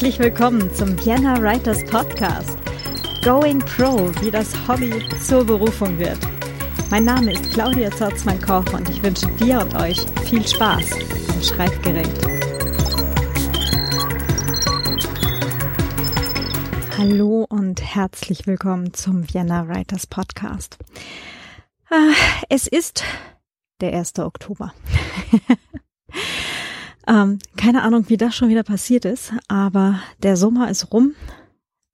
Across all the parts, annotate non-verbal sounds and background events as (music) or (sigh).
Herzlich willkommen zum Vienna Writers Podcast. Going Pro, wie das Hobby zur Berufung wird. Mein Name ist Claudia Zorzmann-Koch und ich wünsche dir und euch viel Spaß am Schreibgerät. Hallo und herzlich willkommen zum Vienna Writers Podcast. Ah, es ist der 1. Oktober. (laughs) ähm, keine Ahnung, wie das schon wieder passiert ist, aber der Sommer ist rum.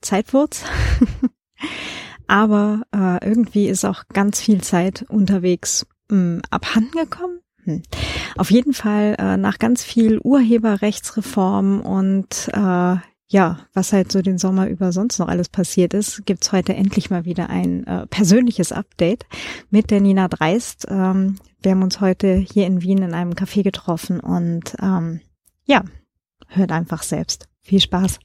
Zeit wird's. (laughs) aber äh, irgendwie ist auch ganz viel Zeit unterwegs mh, hm, abhanden. Hm. Auf jeden Fall äh, nach ganz viel Urheberrechtsreform und äh, ja, was halt so den Sommer über sonst noch alles passiert ist, gibt's heute endlich mal wieder ein äh, persönliches Update mit der Nina Dreist. Ähm, wir haben uns heute hier in Wien in einem Café getroffen und ähm, ja, hört einfach selbst. Viel Spaß.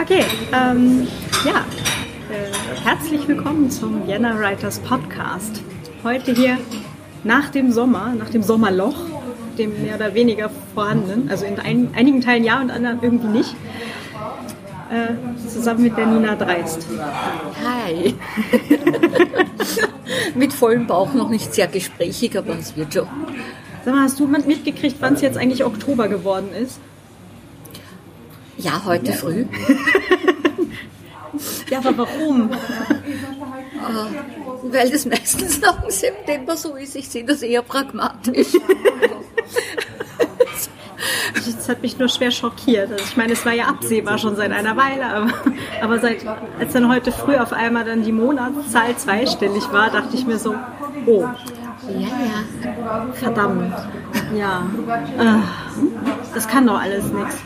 Okay, ähm, ja, äh, herzlich willkommen zum Vienna Writers Podcast. Heute hier nach dem Sommer, nach dem Sommerloch dem mehr oder weniger vorhandenen. Also in ein, einigen Teilen ja und anderen irgendwie nicht. Äh, zusammen mit der Nina Dreist. Hi. (laughs) mit vollem Bauch noch nicht sehr gesprächig, aber es wird schon. Sag mal, hast du mitgekriegt, wann es jetzt eigentlich Oktober geworden ist? Ja, heute ja. früh. (laughs) ja, aber warum? Uh, weil das meistens noch im September so ist. Ich sehe das eher pragmatisch. Das hat mich nur schwer schockiert. Also ich meine, es war ja absehbar schon seit einer Weile, aber, aber seit, als dann heute früh auf einmal dann die Monatszahl zweistellig war, dachte ich mir so, oh. Ja, ja. Verdammt. Ja. Das kann doch alles nichts.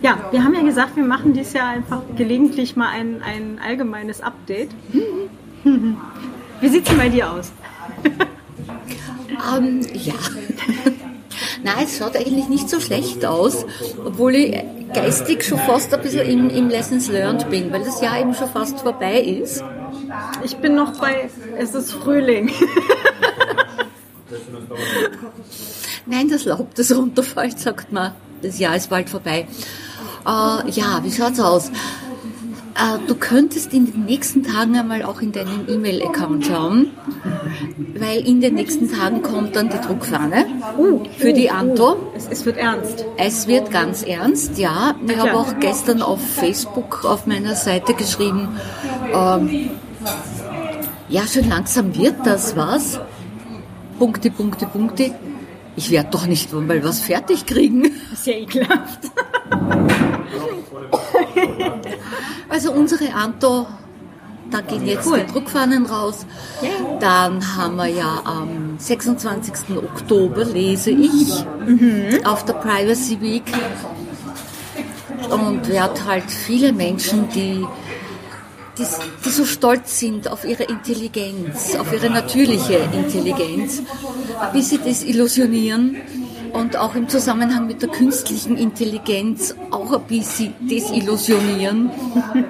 Ja, wir haben ja gesagt, wir machen dieses Jahr einfach gelegentlich mal ein, ein allgemeines Update. (laughs) Wie sieht es denn bei dir aus? Um, ähm, ja. Nein, es schaut eigentlich nicht so schlecht aus, obwohl ich geistig schon fast ein bisschen im, im Lessons Learned bin, weil das Jahr eben schon fast vorbei ist. Ich bin noch bei, es ist Frühling. Nein, das Laub, das runterfällt, sagt man, das Jahr ist bald vorbei. Uh, ja, wie schaut's aus? Uh, du könntest in den nächsten Tagen einmal auch in deinen E-Mail-Account schauen, weil in den nächsten Tagen kommt dann die Druckfahne uh, für die Anto. Es, es, wird ernst. Es wird ganz ernst, ja. Ich habe auch gestern auf Facebook auf meiner Seite geschrieben, ähm, ja, schon langsam wird das was. Punkte, Punkte, Punkte. Ich werde doch nicht mal was fertig kriegen. (laughs) Das ist ja ekelhaft. also unsere Anto, da gehen jetzt cool. die Druckfahnen raus. Dann haben wir ja am 26. Oktober lese ich mhm. auf der Privacy Week und werde halt viele Menschen, die die, die so stolz sind auf ihre Intelligenz, auf ihre natürliche Intelligenz, wie sie desillusionieren und auch im Zusammenhang mit der künstlichen Intelligenz auch ein bisschen desillusionieren (laughs)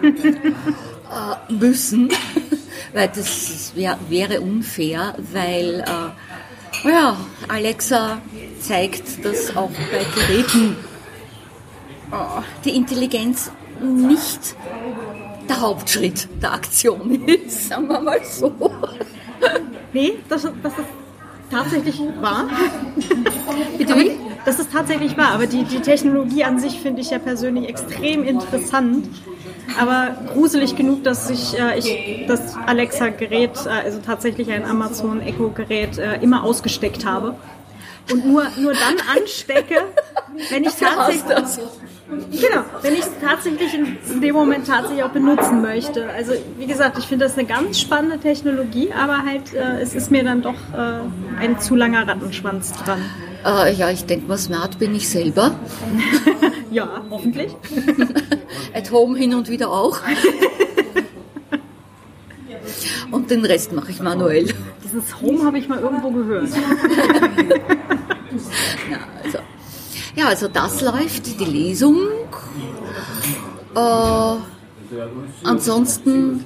äh, müssen, (laughs) weil das wär, wäre unfair, weil äh, ja, Alexa zeigt, dass auch bei Geräten äh, die Intelligenz nicht der Hauptschritt der Aktion (laughs) ist, sagen wir mal so. Nee, das, das ist tatsächlich wahr. Bitte wie? Das ist tatsächlich wahr, aber die, die Technologie an sich finde ich ja persönlich extrem interessant. Aber gruselig genug, dass ich, äh, ich das Alexa-Gerät, äh, also tatsächlich ein Amazon Echo-Gerät, äh, immer ausgesteckt habe. Und nur, nur dann anstecke, wenn ich (laughs) tatsächlich. Genau, wenn ich es tatsächlich in dem Moment tatsächlich auch benutzen möchte. Also wie gesagt, ich finde das eine ganz spannende Technologie, aber halt äh, es ist mir dann doch äh, ein zu langer Rattenschwanz dran. Äh, ja, ich denke mal, smart bin ich selber. (laughs) ja, hoffentlich. (laughs) At home hin und wieder auch. und den Rest mache ich manuell. Dieses Home habe ich mal irgendwo gehört. ja, (laughs) also ja, also das läuft, die Lesung. Äh, ansonsten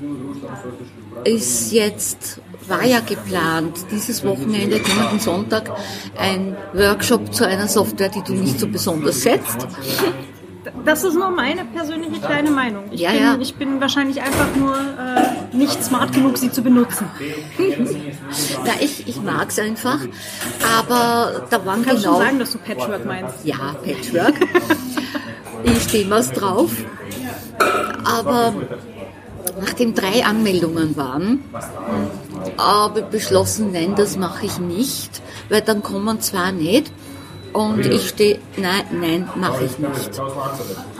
ist jetzt, war ja geplant, dieses Wochenende, kommenden Sonntag, ein Workshop zu einer Software, die du nicht so besonders setzt. Das ist nur meine persönliche kleine Meinung. Ich, Ja, bin, ja. ich bin wahrscheinlich einfach nur äh, nicht smart genug, sie zu benutzen. (laughs) Na, ich, ich mag's einfach, aber da waren Kannst genau... schon sagen, dass du Patchwork meinst. Ja, Patchwork. ich stehe was drauf. Aber nachdem drei Anmeldungen waren, habe ich beschlossen, nein, das mache ich nicht, weil dann kommen zwar nicht und ich stehe, nein, nein, mache ich nicht.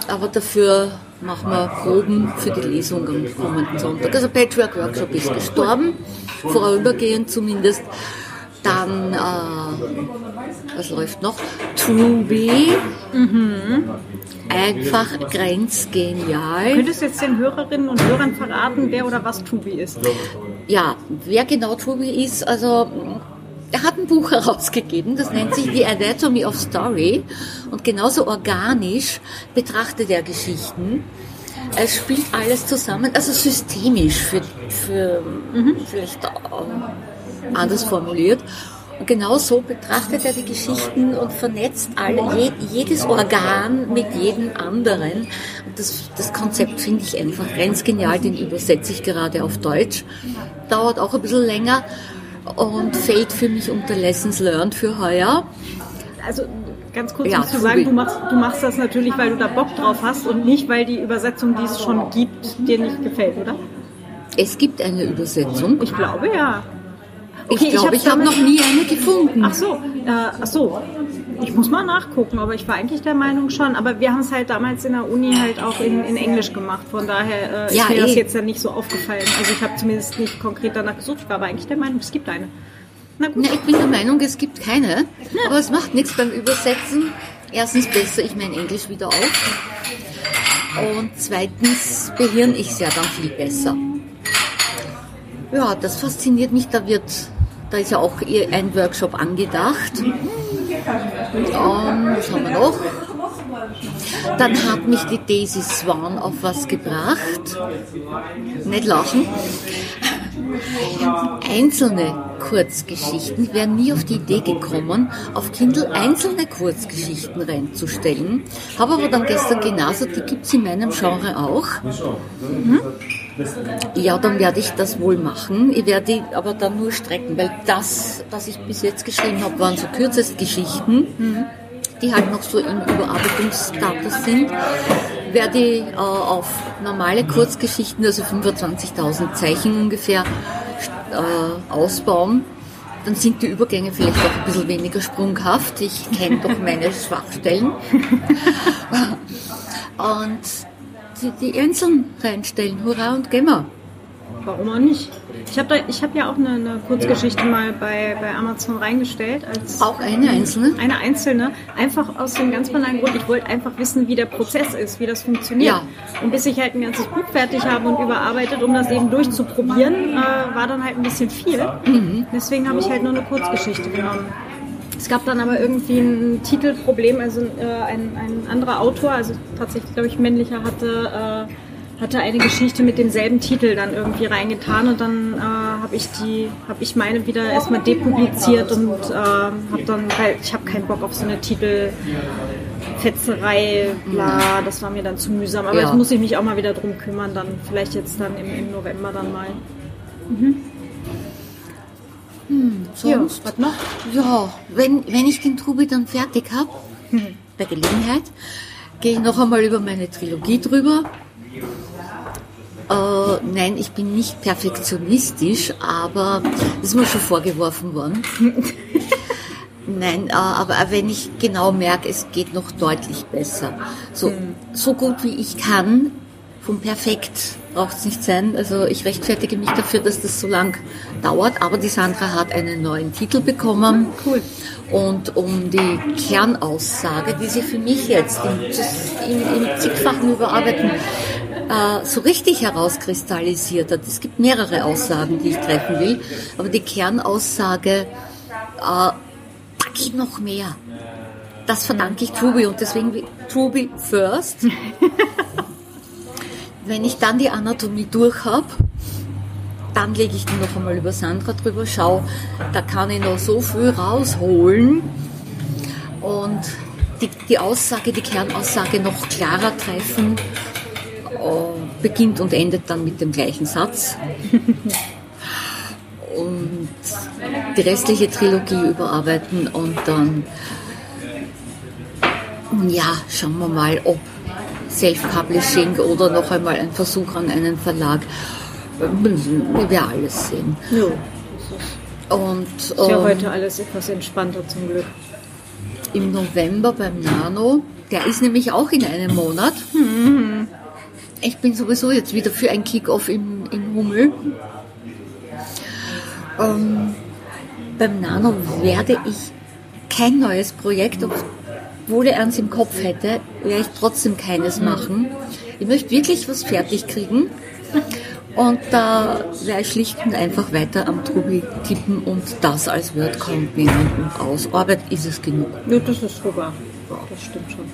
Aber dafür machen wir Proben für die Lesung am kommenden Sonntag. Also Patchwork Workshop ist gestorben, vorübergehend zumindest. Dann, äh, was läuft noch? Truby. Einfach grenzgenial. Könntest du jetzt den Hörerinnen und Hörern verraten, wer oder was Tubi ist? Ja, wer genau Truby ist, also er hat ein Buch herausgegeben, das nennt sich The Anatomy of Story und genauso organisch betrachtet er Geschichten. Es spielt alles zusammen, also systemisch für, für vielleicht äh, anders formuliert. Und genau so betrachtet er die Geschichten und vernetzt alle, je, jedes Organ mit jedem anderen. Und das, das Konzept finde ich einfach ganz genial, den übersetze ich gerade auf Deutsch. Dauert auch ein bisschen länger und fällt für mich unter Lessons Learned für heuer. Also ganz kurz Ja, Tubi. sagen, du machst, du machst das natürlich, weil du da Bock drauf hast und nicht, weil die Übersetzung, die es schon gibt, dir nicht gefällt, oder? Es gibt eine Übersetzung. Ich glaube ja. Ich Okay, ich glaube, ich habe noch nie eine gefunden. Ach so, äh, ach so. Ich muss mal nachgucken, aber ich war eigentlich der Meinung schon. Aber wir haben es halt damals in der Uni halt auch in, in Englisch gemacht. Von daher äh, Ja, ist mir das eh. jetzt ja nicht so aufgefallen. Also ich habe zumindest nicht konkret danach gesucht. Ich war aber eigentlich der Meinung, es gibt eine. Na gut. Na, ich bin der Meinung, es gibt keine. Aber es macht nichts beim Übersetzen. Erstens besser ich mein Englisch wieder auf. Und zweitens behirn ich es ja dann viel besser. Ja, das fasziniert mich. Da wird, da ist ja auch ein Workshop angedacht. Ähm, was haben wir noch? Dann hat mich die Daisy Swan auf was gebracht. Nicht lachen. Einzelne Kurzgeschichten. Ich wäre nie auf die Idee gekommen, auf Kindle einzelne Kurzgeschichten reinzustellen. Habe aber dann gestern genasert, die gibt es in meinem Genre auch. Mhm. Ja, dann werde ich das wohl machen. Ich werde die aber dann nur strecken, weil das, was ich bis jetzt geschrieben habe, waren so Kürzestgeschichten, die halt noch so im Überarbeitungsstatus sind. Werde ich äh, auf normale Kurzgeschichten, also 25.000 Zeichen ungefähr, äh, ausbauen. Dann sind die Übergänge vielleicht auch ein bisschen weniger sprunghaft. Ich kenne doch meine Schwachstellen. (laughs) Und die, die einzeln reinstellen. Hurra und Gemma. Warum auch nicht? Ich habe ich hab ja auch eine, eine Kurzgeschichte mal bei, bei Amazon reingestellt als Auch eine einzelne? eine einzelne. Einfach aus dem ganz banalen Grund, ich wollte einfach wissen, wie der Prozess ist, wie das funktioniert. Ja. Und bis ich halt ein ganzes Buch fertig habe und überarbeitet, um das eben durchzuprobieren, äh, war dann halt ein bisschen viel. Mhm. Deswegen habe ich halt nur eine Kurzgeschichte genommen. Es gab dann aber irgendwie ein Titelproblem, also äh, ein, ein anderer Autor, also tatsächlich glaube ich männlicher, hatte, äh, hatte eine Geschichte mit demselben Titel dann irgendwie reingetan und dann äh, habe ich die, habe ich meine wieder erstmal depubliziert und äh, habe dann, weil ich habe keinen Bock auf so eine Titelfetzerei, bla, das war mir dann zu mühsam. Aber Ja. jetzt muss ich mich auch mal wieder drum kümmern, dann vielleicht jetzt dann im, im November dann mal. Sonst? was noch? Ja, wenn, wenn ich den Trubi dann fertig habe, bei Gelegenheit, gehe ich noch einmal über meine Trilogie drüber. Äh, nein, ich bin nicht perfektionistisch, aber das ist mir schon vorgeworfen worden. (laughs) Nein, äh, aber wenn ich genau merke, es geht noch deutlich besser. So, so gut wie ich kann, vom Perfekt braucht es nicht sein. Also ich rechtfertige mich dafür, dass das so lang dauert. Aber die Sandra hat einen neuen Titel bekommen. Cool. Und um die Kernaussage, die sie für mich jetzt im, im, zigfachen Überarbeiten äh, so richtig herauskristallisiert hat. Es gibt mehrere Aussagen, die ich treffen will. Aber die Kernaussage, äh, geht noch mehr. Das verdanke ich Truby und deswegen Truby first. (laughs) Wenn ich dann die Anatomie durch habe, dann lege ich die noch einmal über Sandra drüber, schau, da kann ich noch so viel rausholen. Und die, die Aussage, die Kernaussage noch klarer treffen, äh, beginnt und endet dann mit dem gleichen Satz. (laughs) und die restliche Trilogie überarbeiten und dann, ja, schauen wir mal, ob Self-Publishing oder noch einmal ein Versuch an einen Verlag. Wir werden alles sehen. Ja. Und, ist ja ähm, heute alles etwas entspannter zum Glück. Im November beim Nano, der ist nämlich auch in einem Monat. Ich bin sowieso jetzt wieder für ein Kick-Off im, im Hummel. Ähm, beim Nano werde ich kein neues Projekt, obwohl er eins im Kopf hätte, werde ich trotzdem keines machen. Ich möchte wirklich was fertig kriegen. Und da werde ich schlicht und einfach weiter am Trubi tippen und das als Word-Count nehmen und aus. Arbeit ist es genug. Ja, das ist super. Das stimmt schon.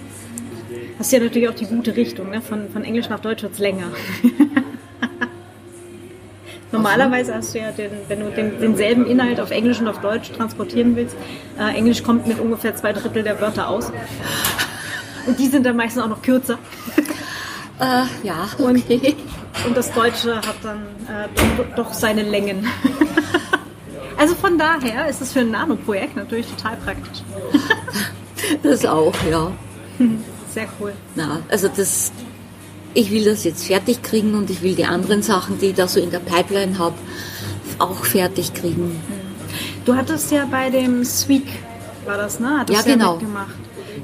Das ist ja natürlich auch die gute Richtung, ne? von, von Englisch nach Deutsch wird es länger. (laughs) Normalerweise hast du ja, den, wenn du den, denselben Inhalt auf Englisch und auf Deutsch transportieren willst, äh, Englisch kommt mit ungefähr zwei Drittel der Wörter aus. Und die sind dann meistens auch noch kürzer. Äh, ja, okay. Und, und, das Deutsche hat dann äh, doch, doch seine Längen. also von daher ist es für ein Nano-Projekt natürlich total praktisch. das auch, ja. Sehr cool. Na, also das, ich will das jetzt fertig kriegen und ich will die anderen Sachen, die ich da so in der Pipeline habe, auch fertig kriegen. Du hattest ja bei dem Sweek, war das, ne? Hattest ja, genau. Gemacht.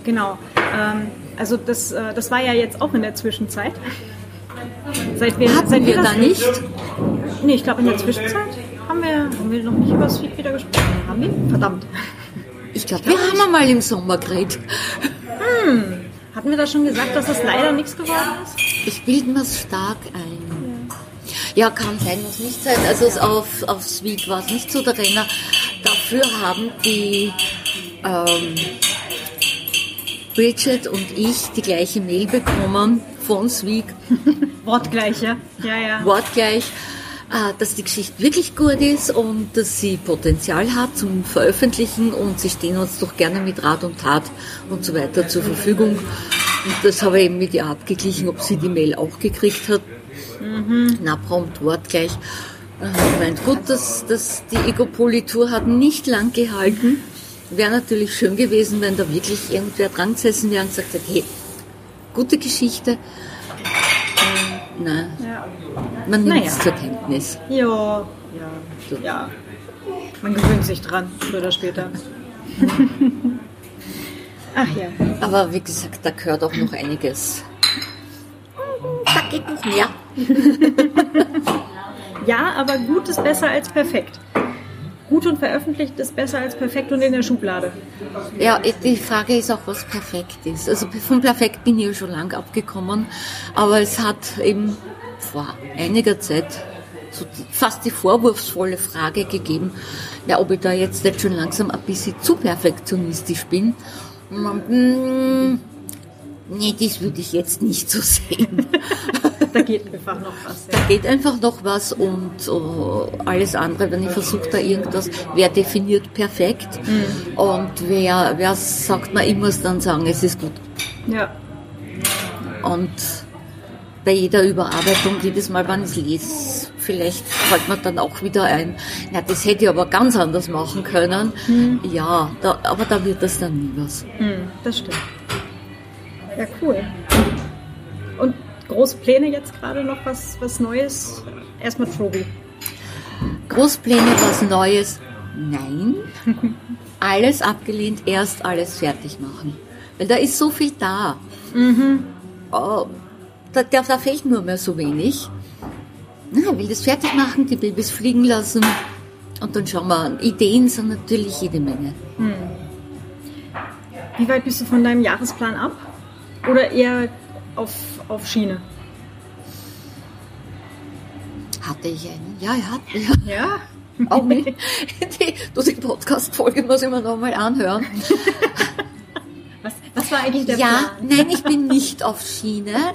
Genau. Ähm, also das, äh, das war ja jetzt auch in der Zwischenzeit. Seit wir, Hatten seit wir, wir da nicht? Nee, ich glaube in der Zwischenzeit haben wir, haben wir noch nicht über Sweek wieder gesprochen. Haben wir? Verdammt. Ich glaube, wir haben mal im Sommer geredet. Hm. Hatten wir da schon gesagt, dass das leider nichts geworden ist? Ich bilde mir stark ein. Ja, kann sein, muss nicht sein. Also auf, auf Sweet war es nicht so der Renner. Dafür haben die ähm, Bridget und ich die gleiche Mail bekommen von Sweek. (laughs) Wortgleich, ja? Ja, ja. Wortgleich äh, dass die Geschichte wirklich gut ist und dass sie Potenzial hat zum Veröffentlichen und sie stehen uns doch gerne mit Rat und Tat und so weiter zur Verfügung. Und das habe ich eben mit ihr abgeglichen, ob sie die Mail auch gekriegt hat. Mhm. Na, prompt wortgleich. Ich meint, gut, dass, dass die Egopolitur hat nicht lang gehalten. Wäre natürlich schön gewesen, wenn da wirklich irgendwer dran gesessen wäre und gesagt hat, hey, gute Geschichte. Nein. Ja. Man nimmt es zur Kenntnis. Ja, ja, so. ja. Man gewöhnt sich dran, früher oder später. (laughs) Ach ja. Aber wie gesagt, da gehört auch noch einiges. Da geht noch mehr. (laughs) ja, aber gut ist besser als perfekt. Gut und veröffentlicht ist besser als perfekt und in der Schublade. Ja, die Frage ist auch, was perfekt ist. Also von perfekt bin ich ja schon lang abgekommen, aber es hat eben vor einiger Zeit so fast die vorwurfsvolle Frage gegeben, ja, ob ich da jetzt nicht schon langsam ein bisschen zu perfektionistisch bin. Mm, nee, das würde ich jetzt nicht so sehen. (laughs) da geht einfach noch was. Ja. Da geht einfach noch was und uh, alles andere, wenn ich versuche da irgendwas, wer definiert perfekt mhm. und wer, wer sagt, man, ich muss dann sagen, es ist gut. Ja. Und bei jeder Überarbeitung, jedes Mal, wenn ich es lese, vielleicht fällt mir dann auch wieder ein, na, das hätte ich aber ganz anders machen können. Mhm. Ja, da, aber da wird das dann nie was. Mhm, das stimmt. Ja, cool. Und große Pläne jetzt gerade noch was, was Neues? Erstmal Trobi. Großpläne, was Neues? Nein. (laughs) alles abgelehnt, erst alles fertig machen. Weil da ist so viel da. Mhm. Oh, da, da, da fehlt nur mehr so wenig. Na, will das fertig machen, die Babys fliegen lassen und dann schauen wir an. Ideen sind natürlich jede Menge. Hm. Wie weit bist du von deinem Jahresplan ab? Oder eher auf, auf Schiene? Hatte ich einen? Ja, ich hatte. Ja? ja? (laughs) Auch nicht. Die, du, die Podcast-Folge muss ich mir nochmal anhören. (laughs) was, was war eigentlich der ja, Plan? Nein, ich bin nicht auf Schiene.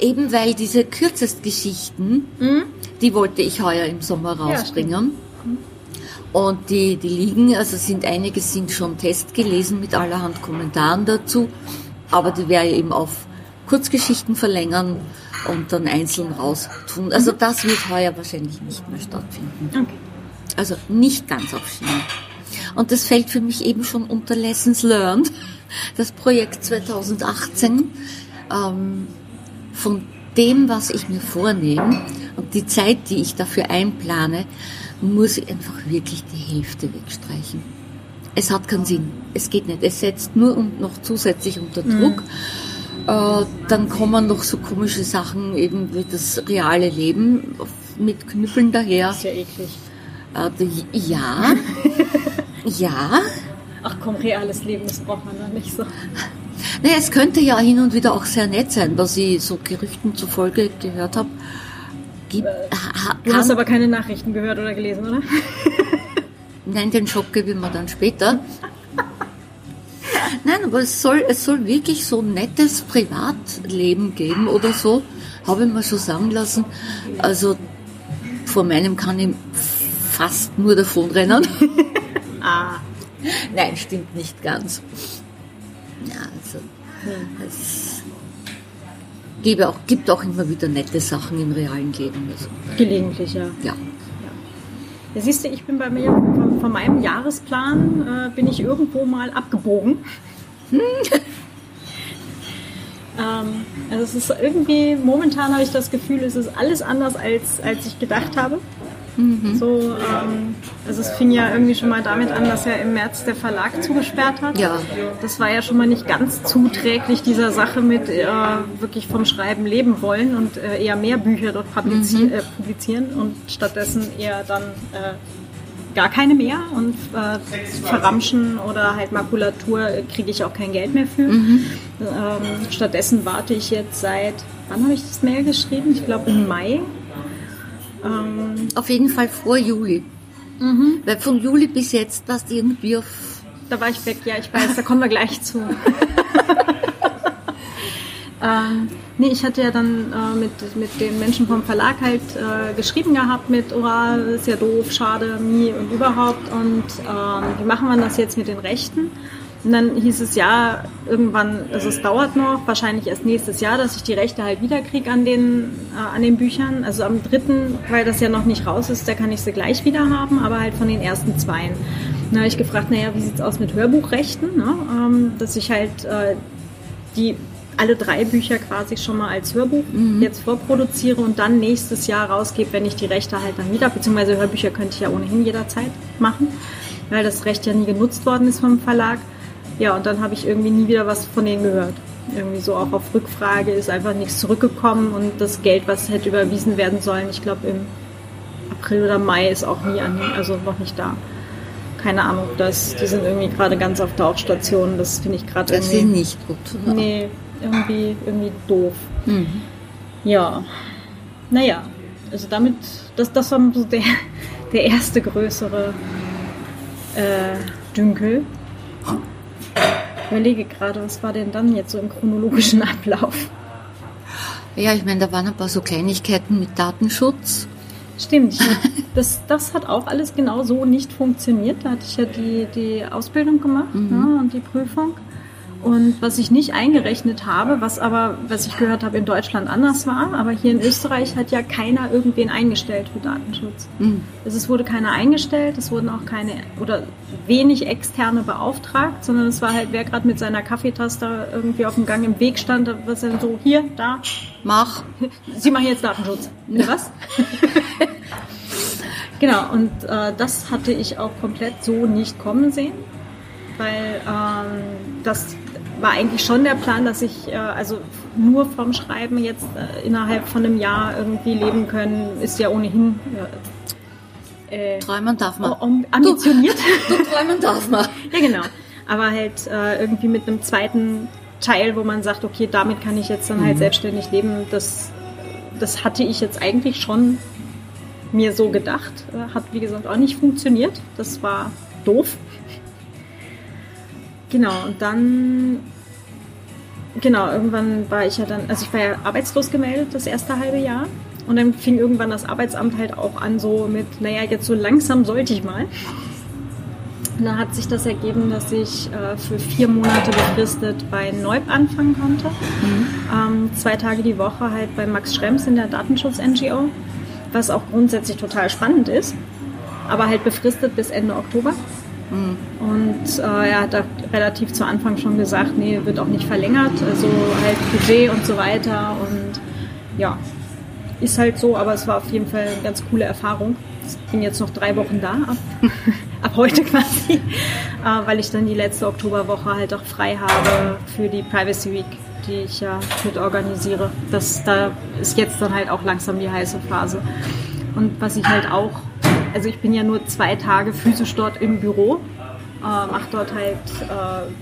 Eben weil diese Kürzestgeschichten, mhm. die wollte ich heuer im Sommer rausbringen. Ja, Und die, die liegen, also sind einige sind schon testgelesen mit allerhand Kommentaren dazu, aber die werde ich eben auf Kurzgeschichten verlängern und dann einzeln raus tun. Also das wird heuer wahrscheinlich nicht mehr stattfinden. Okay. Also nicht ganz auf Schiene. Und das fällt für mich eben schon unter Lessons Learned. Das Projekt 2018 ähm, von dem, was ich mir vornehme und die Zeit, die ich dafür einplane, muss ich einfach wirklich die Hälfte wegstreichen. Es hat keinen Sinn. Es geht nicht. Es setzt nur und noch zusätzlich unter Druck. Mhm. Äh, dann kommen noch so komische Sachen eben wie das reale Leben mit Knüppeln daher. Das ist ja eklig. Äh, ja. (laughs) ja. Ach komm, reales Leben, das braucht man doch nicht so. Naja, es könnte ja hin und wieder auch sehr nett sein, was ich so Gerüchten zufolge gehört habe. Gibt, du hast aber keine Nachrichten gehört oder gelesen, oder? (laughs) Nein, den Schock gebe ich mir dann später. Nein, aber es soll, es soll wirklich so ein nettes Privatleben geben oder so, habe ich mir schon sagen lassen. Also vor meinem kann ich fast nur davonrennen. (laughs) ah. Nein, stimmt nicht ganz. Ja, es gibt auch, gibt auch immer wieder nette Sachen im realen Leben. Also, Gelegentlich, ja. Ja. Ja, siehst du, ich bin bei mir, von, von meinem Jahresplan, äh, bin ich irgendwo mal abgebogen. Hm. (laughs) ähm, also es ist irgendwie, momentan habe ich das Gefühl, es ist alles anders, als, als ich gedacht habe. Mhm. So, ähm, also es fing ja irgendwie schon mal damit an, dass ja im März der Verlag zugesperrt hat. Ja. Das war ja schon mal nicht ganz zuträglich dieser Sache mit äh, wirklich vom Schreiben leben wollen und äh, eher mehr Bücher dort publizi mhm. äh, publizieren und stattdessen eher dann äh, gar keine mehr und äh, verramschen oder halt Makulatur kriege ich auch kein Geld mehr für. Mhm. Ähm, stattdessen warte ich jetzt seit, wann habe ich das Mail geschrieben? Ich glaube im Mai ähm, auf jeden Fall vor Juli. Mhm. Weil von Juli bis jetzt warst du irgendwie auf. Da war ich weg, ja, ich weiß, da kommen wir gleich zu. (laughs) ähm, nee, ich hatte ja dann äh, mit, mit den Menschen vom Verlag halt äh, geschrieben gehabt mit, oh, ist ja doof, schade, mi und überhaupt. Und ähm, wie machen wir das jetzt mit den Rechten? Und dann hieß es ja, irgendwann, also es dauert noch, wahrscheinlich erst nächstes Jahr, dass ich die Rechte halt wiederkriege an den, äh, an den Büchern. Also am dritten, weil das ja noch nicht raus ist, da kann ich sie gleich wieder haben, aber halt von den ersten zweien. Dann habe ich gefragt, naja, wie sieht's aus mit Hörbuchrechten? Ne? Ähm, dass ich halt äh, die alle drei Bücher quasi schon mal als Hörbuch mhm. jetzt vorproduziere und dann nächstes Jahr rausgebe, wenn ich die Rechte halt dann wieder, beziehungsweise Hörbücher könnte ich ja ohnehin jederzeit machen, weil das Recht ja nie genutzt worden ist vom Verlag. Ja, und dann habe ich irgendwie nie wieder was von denen gehört. Irgendwie so auch auf Rückfrage ist einfach nichts zurückgekommen und das Geld, was hätte überwiesen werden sollen, ich glaube im April oder Mai ist auch nie an, also noch nicht da. Keine Ahnung, das, die sind irgendwie gerade ganz auf Tauchstation. Das finde ich gerade irgendwie. Das ist nicht gut. Ja. Nee, irgendwie, irgendwie doof. Mhm. Ja. Naja, also damit, das, das war so der, der erste größere äh, Dünkel überlege gerade, was war denn dann jetzt so im chronologischen Ablauf? Ja, ich meine, da waren ein paar so Kleinigkeiten mit Datenschutz. Stimmt, (laughs) das, das hat auch alles genau so nicht funktioniert. Da hatte ich ja die, die Ausbildung gemacht mhm. ja, und die Prüfung. Und was ich nicht eingerechnet habe, was aber, was ich gehört habe, in Deutschland anders war, aber hier in Österreich hat ja keiner irgendwen eingestellt für Datenschutz. Mhm. Also es wurde keiner eingestellt, es wurden auch keine oder wenig externe beauftragt, sondern es war halt, wer gerade mit seiner Kaffeetaste irgendwie auf dem Gang im Weg stand, was dann so, hier, da, mach. (laughs) Sie machen jetzt Datenschutz. Ja. Was? (laughs) genau, und äh, das hatte ich auch komplett so nicht kommen sehen weil ähm, das war eigentlich schon der Plan, dass ich äh, also nur vom Schreiben jetzt äh, innerhalb von einem Jahr irgendwie leben können, ist ja ohnehin äh, träumen darf man. Ambitioniert. Du, du träumen darf man. (laughs) ja genau. Aber halt äh, irgendwie mit einem zweiten Teil, wo man sagt, okay, damit kann ich jetzt dann halt mhm. halt selbstständig leben. Das, das hatte ich jetzt eigentlich schon mir so gedacht. Äh, hat wie gesagt auch nicht funktioniert. Das war doof. Genau, und dann, genau, irgendwann war ich ja dann, also ich war ja arbeitslos gemeldet das erste halbe Jahr. Und dann fing irgendwann das Arbeitsamt halt auch an, so mit, naja, jetzt so langsam sollte ich mal. Und dann hat sich das ergeben, dass ich äh, für vier Monate befristet bei Neub anfangen konnte. Mhm. Ähm, zwei Tage die Woche halt bei Max Schrems in der Datenschutz-NGO, was auch grundsätzlich total spannend ist, aber halt befristet bis Ende Oktober. Mhm. Und äh, er hat da relativ zu Anfang schon gesagt, nee, wird auch nicht verlängert, also halt Budget und so weiter und ja, ist halt so, aber es war auf jeden Fall eine ganz coole Erfahrung. Ich bin jetzt noch drei Wochen da, ab, (laughs) ab heute quasi, (laughs) äh, weil ich dann die letzte Oktoberwoche halt auch frei habe für die Privacy Week, die ich ja mit organisiere. Das, da ist jetzt dann halt auch langsam die heiße Phase. Und was ich halt auch, also ich bin ja nur zwei Tage physisch dort im Büro, äh, mache dort halt äh,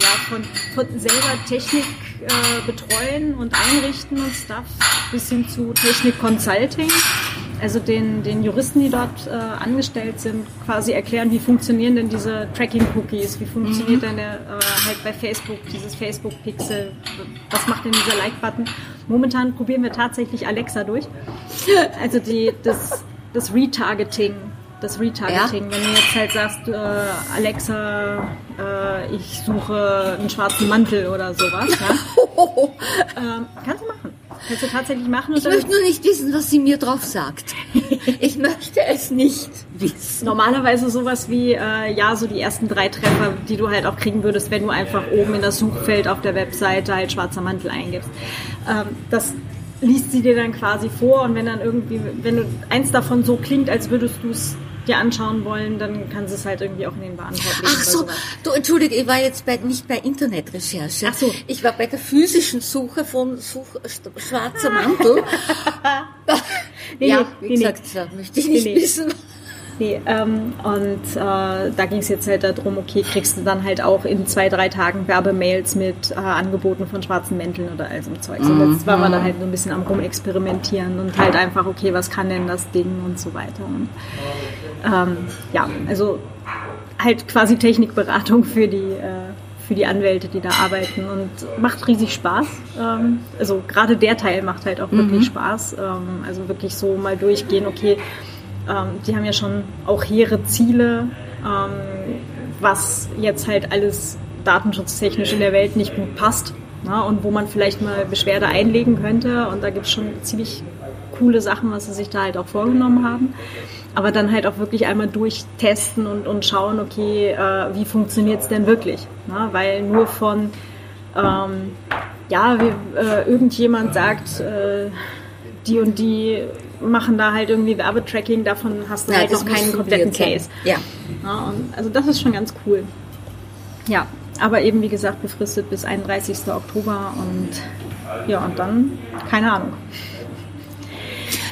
ja, von, von selber Technik äh, betreuen und einrichten und Stuff bis hin zu Technik Consulting. Also den, den Juristen, die dort äh, angestellt sind, quasi erklären, wie funktionieren denn diese Tracking-Cookies, wie funktioniert mhm. denn der, äh, halt bei Facebook dieses Facebook-Pixel, was macht denn dieser Like-Button. Momentan probieren wir tatsächlich Alexa durch. (laughs) Also die, das, das Retargeting das Retargeting. Ja? Wenn du jetzt halt sagst, äh, Alexa, äh, ich suche einen schwarzen Mantel oder sowas, ja? (laughs) ähm, kannst du machen. Kannst du tatsächlich machen. ich möchte nur nicht wissen, was sie mir drauf sagt. (laughs) ich möchte es nicht wissen. Normalerweise sowas wie, äh, ja, so die ersten drei Treffer, die du halt auch kriegen würdest, wenn du einfach oben in das Suchfeld auf der Webseite halt schwarzer Mantel eingibst. Ähm, das liest sie dir dann quasi vor und wenn dann irgendwie, wenn du eins davon so klingt, als würdest du es dir anschauen wollen, dann kann sie es halt irgendwie auch in den legen. Ach so, du entschuldige, ich war jetzt bei, nicht bei Internetrecherche. Ach so. Ich war bei der physischen Suche von Such, schwarzer Mantel. (laughs) nee, ja, wie nee, gesagt, nee. möchte ich nicht wissen. Nee, ähm, und äh, da ging es jetzt halt darum, okay, kriegst du dann halt auch in zwei, drei Tagen Werbemails mit äh, Angeboten von schwarzen Mänteln oder all so Zeug. So, jetzt war man da halt so ein bisschen am rumexperimentieren und halt einfach, okay, was kann denn das Ding und so weiter. Und, ähm, ja, also halt quasi Technikberatung für die, äh, für die Anwälte, die da arbeiten und macht riesig Spaß. Ähm, also gerade der Teil macht halt auch wirklich mhm. Spaß. Ähm, also wirklich so mal durchgehen, okay, ähm, die haben ja schon auch hehre Ziele, ähm, was jetzt halt alles datenschutztechnisch in der Welt nicht gut passt. Na, ne? und wo man vielleicht mal Beschwerde einlegen könnte. Und da gibt es schon ziemlich coole Sachen, was sie sich da halt auch vorgenommen haben. Aber dann halt auch wirklich einmal durchtesten und, und schauen, okay, äh, wie funktioniert es denn wirklich? Na, weil nur von, ähm, ja, wie, äh, irgendjemand sagt, äh, die und die machen da halt irgendwie Werbetracking, davon hast du ja, halt noch keinen kompletten Case. Ja. ja also das ist schon ganz cool. Ja, aber eben wie gesagt befristet bis 31. Oktober und ja, und dann keine Ahnung.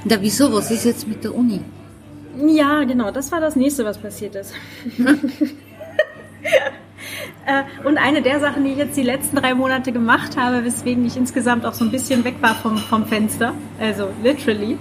Na wieso, was ist jetzt mit der Uni? Ja, genau, das war das nächste, was passiert ist. (laughs) Äh, und eine der Sachen, die ich jetzt die letzten drei Monate gemacht habe, weswegen ich insgesamt auch so ein bisschen weg war vom, vom Fenster, also literally,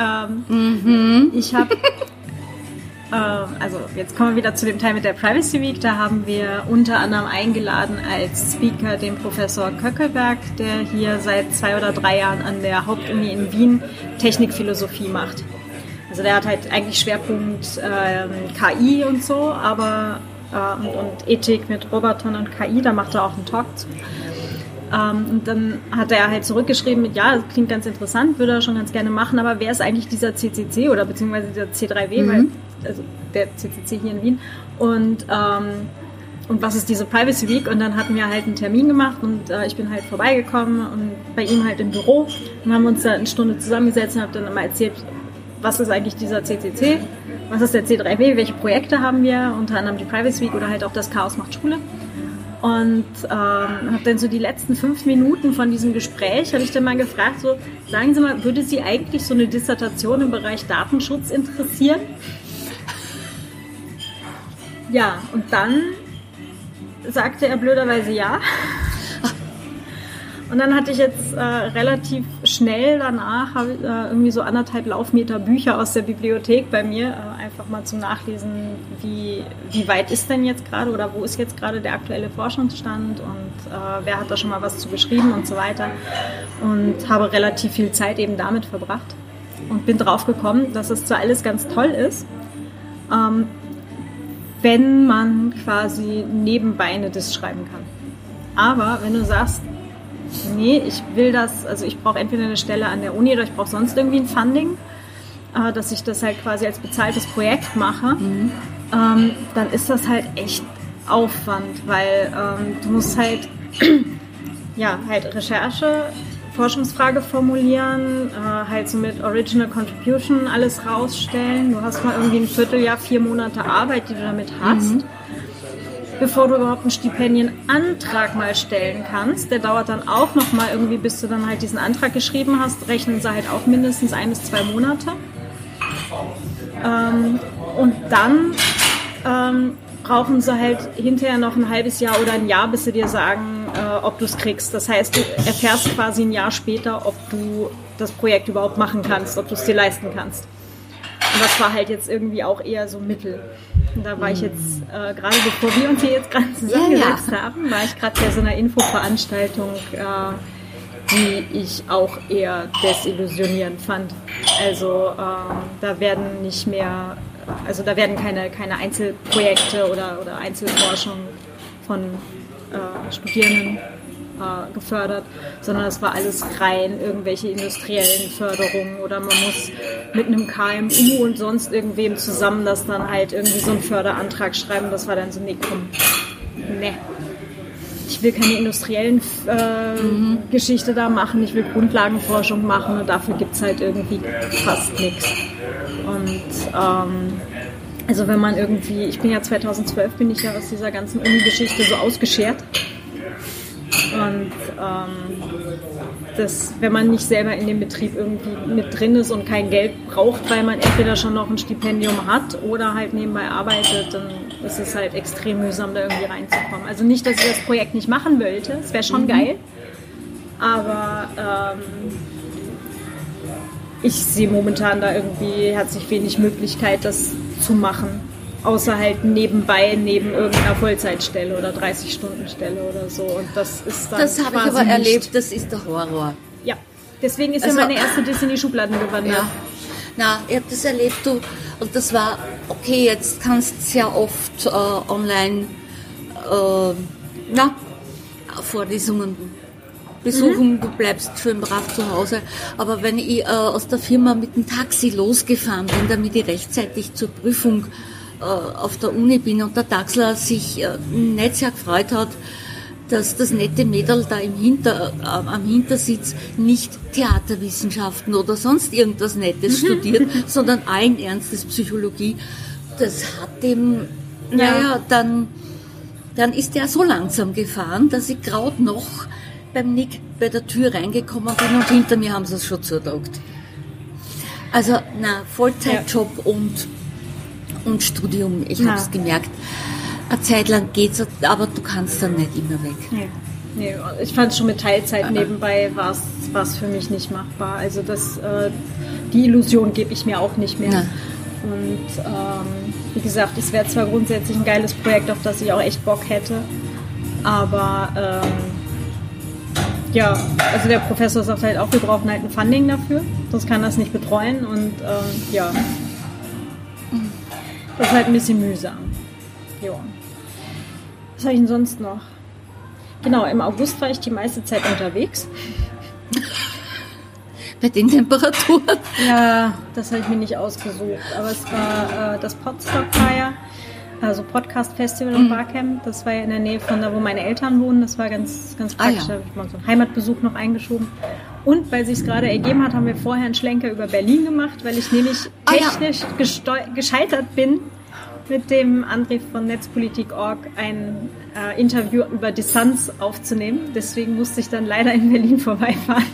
ähm, mhm. Ich habe, (laughs) ähm, also jetzt kommen wir wieder zu dem Teil mit der Privacy Week. Da haben wir unter anderem eingeladen als Speaker den Professor Köckelberg, der hier seit zwei oder drei Jahren an der Hauptuni in Wien Technikphilosophie macht. Also der hat halt eigentlich Schwerpunkt ähm, KI und so, aber äh, und, und Ethik mit Robotern und KI, da macht er auch einen Talk zu. Ähm, und dann hat er halt zurückgeschrieben mit, ja, das klingt ganz interessant, würde er schon ganz gerne machen, aber wer ist eigentlich dieser CCC oder beziehungsweise dieser C3W, mhm. weil, also der CCC hier in Wien und ähm, und was ist diese Privacy Week? Und dann hatten wir halt einen Termin gemacht und äh, ich bin halt vorbeigekommen und bei ihm halt im Büro und haben uns da eine Stunde zusammengesetzt und habe dann mal erzählt, was ist eigentlich dieser CCC, was ist der C3W, welche Projekte haben wir, unter anderem die Privacy Week oder halt auch das Chaos macht Schule. Und ähm, habe dann so die letzten fünf Minuten von diesem Gespräch, habe ich dann mal gefragt, so, sagen Sie mal, würde Sie eigentlich so eine Dissertation im Bereich Datenschutz interessieren? Ja, und dann sagte er blöderweise ja. Und dann hatte ich jetzt äh, relativ schnell danach hab, äh, irgendwie so anderthalb Laufmeter Bücher aus der Bibliothek bei mir äh, einfach mal zum Nachlesen, wie, wie weit ist denn jetzt gerade oder wo ist jetzt gerade der aktuelle Forschungsstand und äh, wer hat da schon mal was zu geschrieben und so weiter. Und habe relativ viel Zeit eben damit verbracht und bin drauf gekommen, dass es zwar alles ganz toll ist, ähm, wenn man quasi nebenbei eine Disk schreiben kann. Aber wenn du sagst, nee, ich will das, also ich brauche entweder eine Stelle an der Uni oder ich brauche sonst irgendwie ein Funding, äh, dass ich das halt quasi als bezahltes Projekt mache, mhm. ähm, dann ist das halt echt Aufwand, weil ähm, du musst halt (clears throat) ja halt Recherche Forschungsfrage formulieren, äh, halt so mit Original Contribution alles rausstellen. Du hast mal irgendwie ein Vierteljahr, vier Monate Arbeit, die du damit hast. Mhm. Bevor du überhaupt einen Stipendienantrag mal stellen kannst, der dauert dann auch noch mal irgendwie, bis du dann halt diesen Antrag geschrieben hast, rechnen sie halt auch mindestens ein bis zwei Monate. Ähm, und dann ähm, brauchen sie halt hinterher noch ein halbes Jahr oder ein Jahr, bis sie dir sagen, äh, ob du es kriegst. Das heißt, du erfährst quasi ein Jahr später, ob du das Projekt überhaupt machen kannst, ob du es dir leisten kannst. Und das war halt jetzt irgendwie auch eher so Mittel. Da war ich jetzt, äh, gerade bevor wir uns hier jetzt gerade zusammengesetzt ja, ja. haben, war ich gerade bei so einer Infoveranstaltung, äh, die ich auch eher desillusionierend fand. Also äh, da werden nicht mehr also da werden keine, keine Einzelprojekte oder, oder Einzelforschung von äh, Studierenden äh, gefördert, sondern es war alles rein irgendwelche industriellen Förderungen oder man muss mit einem KMU und sonst irgendwem zusammen das dann halt irgendwie so einen Förderantrag schreiben. Das war dann so, nee, komm, ne. Ich will keine industriellen äh, mhm. Geschichte da machen, ich will Grundlagenforschung machen und dafür gibt es halt irgendwie fast nichts. Und ähm, also wenn man irgendwie, ich bin ja 2012, bin ich ja aus dieser ganzen Uni-Geschichte so ausgeschert. Und ähm, das, wenn man nicht selber in dem Betrieb irgendwie mit drin ist und kein Geld braucht, weil man entweder schon noch ein Stipendium hat oder halt nebenbei arbeitet, dann ist es halt extrem mühsam, da irgendwie reinzukommen. Also nicht, dass ich das Projekt nicht machen wollte, es wäre schon mhm. geil, aber ähm, ich sehe momentan da irgendwie herzlich wenig Möglichkeit, das zu machen. Außer halt nebenbei, neben irgendeiner Vollzeitstelle oder 30-Stunden-Stelle oder so. Und das ist dann. Das habe ich aber nicht. erlebt, das ist der Horror. Ja. Deswegen ist also, ja meine erste Diss in die Schubladen gewandert. Ja. Na, ich habe das erlebt, du, und das war, okay, jetzt kannst du sehr oft äh, online äh, na, Vorlesungen besuchen, mhm. du bleibst schön brav zu Hause. Aber wenn ich äh, aus der Firma mit dem Taxi losgefahren bin, damit ich rechtzeitig zur Prüfung auf der Uni bin und der Taxler sich äh, nicht sehr gefreut hat, dass das nette Mädel da im Hinter, äh, am Hintersitz nicht Theaterwissenschaften oder sonst irgendwas Nettes mhm. studiert, (laughs) sondern allen Ernstes Psychologie. Das hat dem, ja. naja, dann, dann ist er so langsam gefahren, dass ich gerade noch beim Nick bei der Tür reingekommen bin und hinter mir haben sie es schon zudruckt. Also, na, Vollzeitjob ja. und, und Studium, ich habe es gemerkt. Eine Zeit lang geht's, aber du kannst dann nicht immer weg. Nee. Nee, ich fand schon mit Teilzeit ah. nebenbei war es für mich nicht machbar. Also das, äh, die Illusion gebe ich mir auch nicht mehr. Na. Und ähm, wie gesagt, es wäre zwar grundsätzlich ein geiles Projekt, auf das ich auch echt Bock hätte, aber ähm, ja, also der Professor sagt halt auch, wir brauchen halt ein Funding dafür, sonst kann das nicht betreuen und ähm, ja, das ist halt ein bisschen mühsam. Ja. Was habe ich denn sonst noch? Genau, im August war ich die meiste Zeit unterwegs. (laughs) Bei den Temperaturen? Ja, das habe ich mir nicht ausgesucht. Aber es war äh, das Podstock Fire also Podcast Festival in mhm. Barcamp. Das war ja in der Nähe von da, wo meine Eltern wohnen. Das war ganz, ganz praktisch. Ah, ja. Da habe ich mal so einen Heimatbesuch noch eingeschoben. Und weil sich es gerade ergeben hat, haben wir vorher einen Schlenker über Berlin gemacht, weil ich nämlich ah, technisch ja. gescheitert bin, mit dem André von Netzpolitik.org ein äh, Interview über Distanz aufzunehmen. Deswegen musste ich dann leider in Berlin (laughs) vorbeifahren.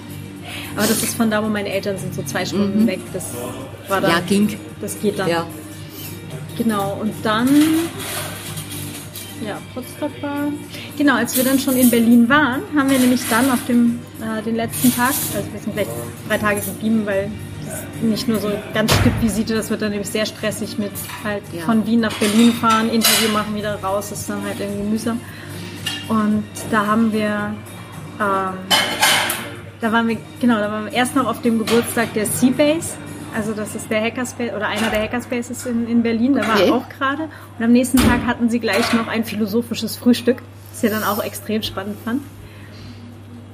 Aber das ist von da, wo meine Eltern sind, so zwei Stunden mhm. weg. Das war dann. Ja, ging. Das geht dann. Ja. Genau, und dann, ja, Potsdam war. Genau, als wir dann schon in Berlin waren, haben wir nämlich dann auf dem, äh, den letzten Tag, also wir sind gleich drei Tage geblieben, weil nicht nur so ganz Stippvisite, das wird dann nämlich sehr stressig mit halt ja. von Wien nach Berlin fahren, Interview machen, wieder raus, das ist dann halt irgendwie mühsam. Und da haben wir, ähm, da waren wir, genau, da waren wir erst noch auf dem Geburtstag der Seabase. Also das ist der Hackerspace oder einer der Hackerspaces in, in Berlin, da war okay. auch gerade. Und am nächsten Tag hatten sie gleich noch ein philosophisches Frühstück, das ich dann auch extrem spannend fand.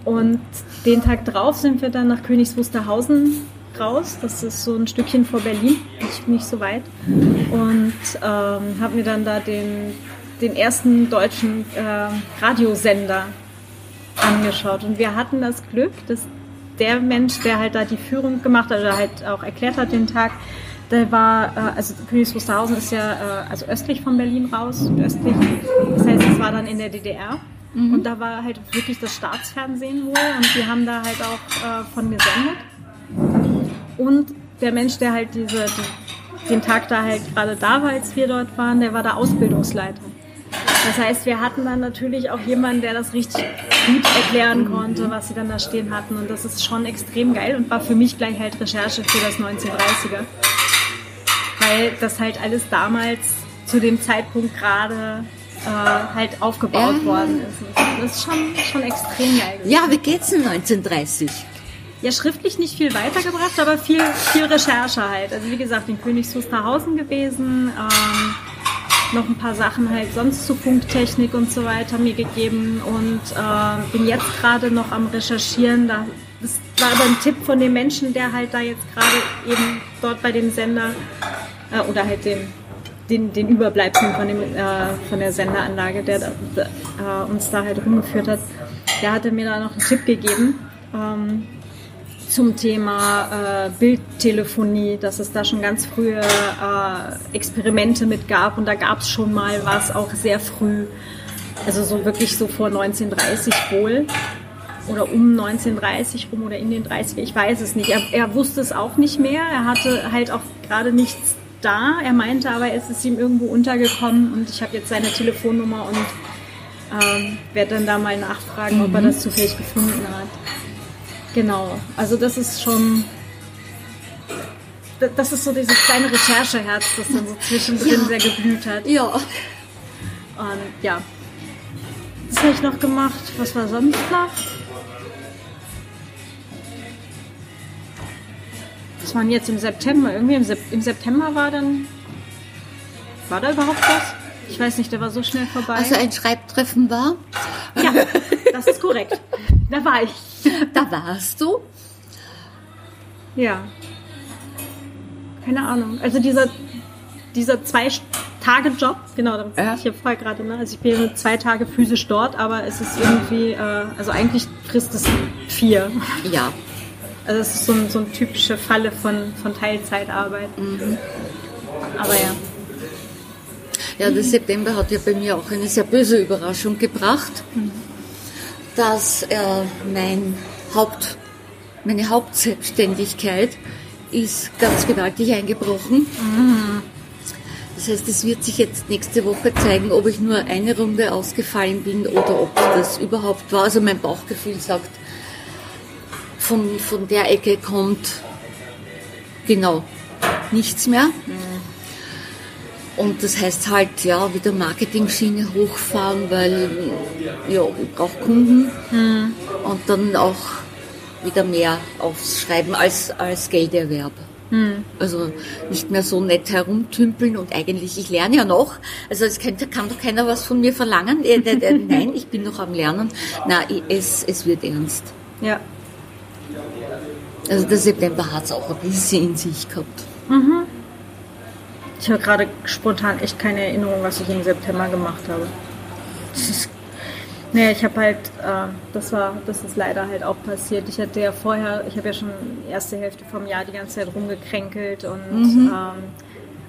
Und den Tag drauf sind wir dann nach Königs Wusterhausen raus. Das ist so ein Stückchen vor Berlin, nicht, nicht so weit. Und ähm, haben mir dann da den, den ersten deutschen äh, Radiosender angeschaut. Und wir hatten das Glück, dass der Mensch, der halt da die Führung gemacht hat oder halt auch erklärt hat den Tag, der war, äh, also Königs Wusterhausen ist ja äh, also östlich von Berlin raus, südöstlich. Das heißt, es war dann in der DDR. Mhm. Und da war halt wirklich das Staatsfernsehen wohl und die haben da halt auch äh, von gesendet. Und der Mensch, der halt diese, die, den Tag da halt gerade da war, als wir dort waren, der war da Ausbildungsleiter. Das heißt, wir hatten dann natürlich auch jemanden, der das richtig gut erklären konnte, was sie dann da stehen hatten. Und das ist schon extrem geil und war für mich gleich halt Recherche für das 1930er. Weil das halt alles damals zu dem Zeitpunkt gerade äh, halt aufgebaut ähm. worden ist. Das ist schon, schon extrem geil. Gewesen. Ja, wie geht's in 1930? Ja, schriftlich nicht viel weitergebracht, aber viel, viel Recherche halt. Also wie gesagt, in Königs Wusterhausen gewesen, ähm, noch ein paar Sachen halt sonst zu Funktechnik und so weiter mir gegeben. Und äh, bin jetzt gerade noch am Recherchieren. Da, das war aber ein Tipp von dem Menschen, der halt da jetzt gerade eben dort bei dem Sender äh, oder halt dem den, den Überbleibseln von, dem, äh, von der Senderanlage, der äh, uns da halt rumgeführt hat, der hatte mir da noch einen Tipp gegeben. Ähm, zum Thema äh, Bildtelefonie, dass es da schon ganz frühe äh, Experimente mit gab und da gab es schon mal was auch sehr früh, also so wirklich so vor 1930 wohl oder um 1930 rum oder in den 30er, ich weiß es nicht. Er, er wusste es auch nicht mehr. Er hatte halt auch gerade nichts da. Er meinte aber, es ist ihm irgendwo untergekommen und ich habe jetzt seine Telefonnummer und ähm, werde dann da mal nachfragen, mhm. ob er mhm. das zufällig gefunden hat. Genau, also das ist schon, das ist so dieses kleine Rechercheherz, das dann so zwischendrin ja. sehr geblüht hat. Ja. Und ja, das habe ich noch gemacht. Was war sonst noch? Das waren jetzt im September. Irgendwie im, Sep im September war dann. War da überhaupt was? Ich weiß nicht, der war so schnell vorbei. Also ein Schreibtreffen war? Ja, (laughs) das ist korrekt. Da war ich. (laughs) Da warst du? Ja. Keine Ahnung. Also dieser, dieser zwei Tage Job, genau, da ja. ich hier voll gerade, ne? Also ich bin nur zwei Tage physisch dort, aber es ist irgendwie, äh, also eigentlich frisst es vier. Ja. Also es ist so, ein, so eine typische Falle von, von Teilzeitarbeit. Mhm. Aber ja. Ja, der September hat ja bei mir auch eine sehr böse Überraschung gebracht, mhm. Dass äh, mein Haupt, meine Hauptselbstständigkeit ist ganz gewaltig eingebrochen. Mhm. Das heißt, es wird sich jetzt nächste Woche zeigen, ob ich nur eine Runde ausgefallen bin oder ob das überhaupt war. Also mein Bauchgefühl sagt, von, von der Ecke kommt genau nichts mehr. Und das heißt halt, ja, wieder Marketing-Schiene hochfahren, weil ja, ich brauche Kunden mhm. und dann auch wieder mehr aufs Schreiben als, als Gelderwerb. Mhm. Also nicht mehr so nett herumtümpeln und eigentlich, ich lerne ja noch. Also es kann, kann doch keiner was von mir verlangen. Äh, (laughs) nein, ich bin noch am Lernen. Na, es, es wird ernst. Ja. Also der September hat es auch ein bisschen in sich gehabt. Mhm. Ich habe gerade spontan echt keine Erinnerung, was ich im September gemacht habe. Naja, ich habe halt, äh, das war, das ist leider halt auch passiert. Ich hatte ja vorher, ich habe ja schon die erste Hälfte vom Jahr die ganze Zeit rumgekränkelt und mhm. ähm,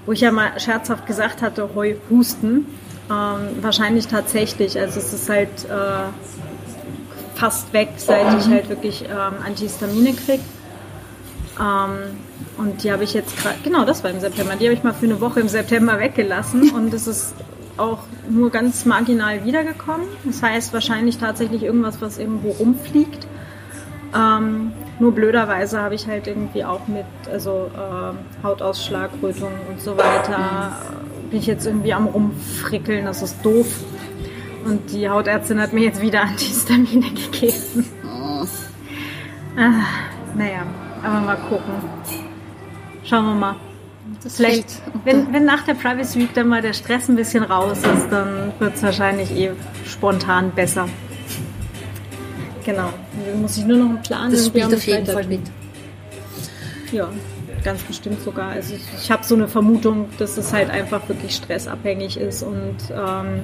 wo ich ja mal scherzhaft gesagt hatte, Heu, Husten, ähm, wahrscheinlich tatsächlich. Also es ist halt äh, fast weg, seit ich halt wirklich ähm, Antihistamine kriege. Ähm, und die habe ich jetzt gerade, genau, das war im September, die habe ich mal für eine Woche im September weggelassen (laughs) und es ist auch nur ganz marginal wiedergekommen. Das heißt wahrscheinlich tatsächlich irgendwas, was irgendwo rumfliegt. Ähm, nur blöderweise habe ich halt irgendwie auch mit also äh, Hautausschlag, Rötung und so weiter, äh, bin ich jetzt irgendwie am rumfrickeln, das ist doof. Und die Hautärztin hat mir jetzt wieder (laughs) Antihistamine gegeben. ah, naja, aber mal gucken. Schauen wir mal. Das Vielleicht, wenn, wenn nach der Privacy Week dann mal der Stress ein bisschen raus ist, dann wird es wahrscheinlich eh spontan besser. Genau. Dann muss ich nur noch einen Plan Das spielt auf jeden Fall mit. ja, ganz bestimmt sogar. Also ich, ich habe so eine Vermutung, dass es halt einfach wirklich stressabhängig ist und ähm,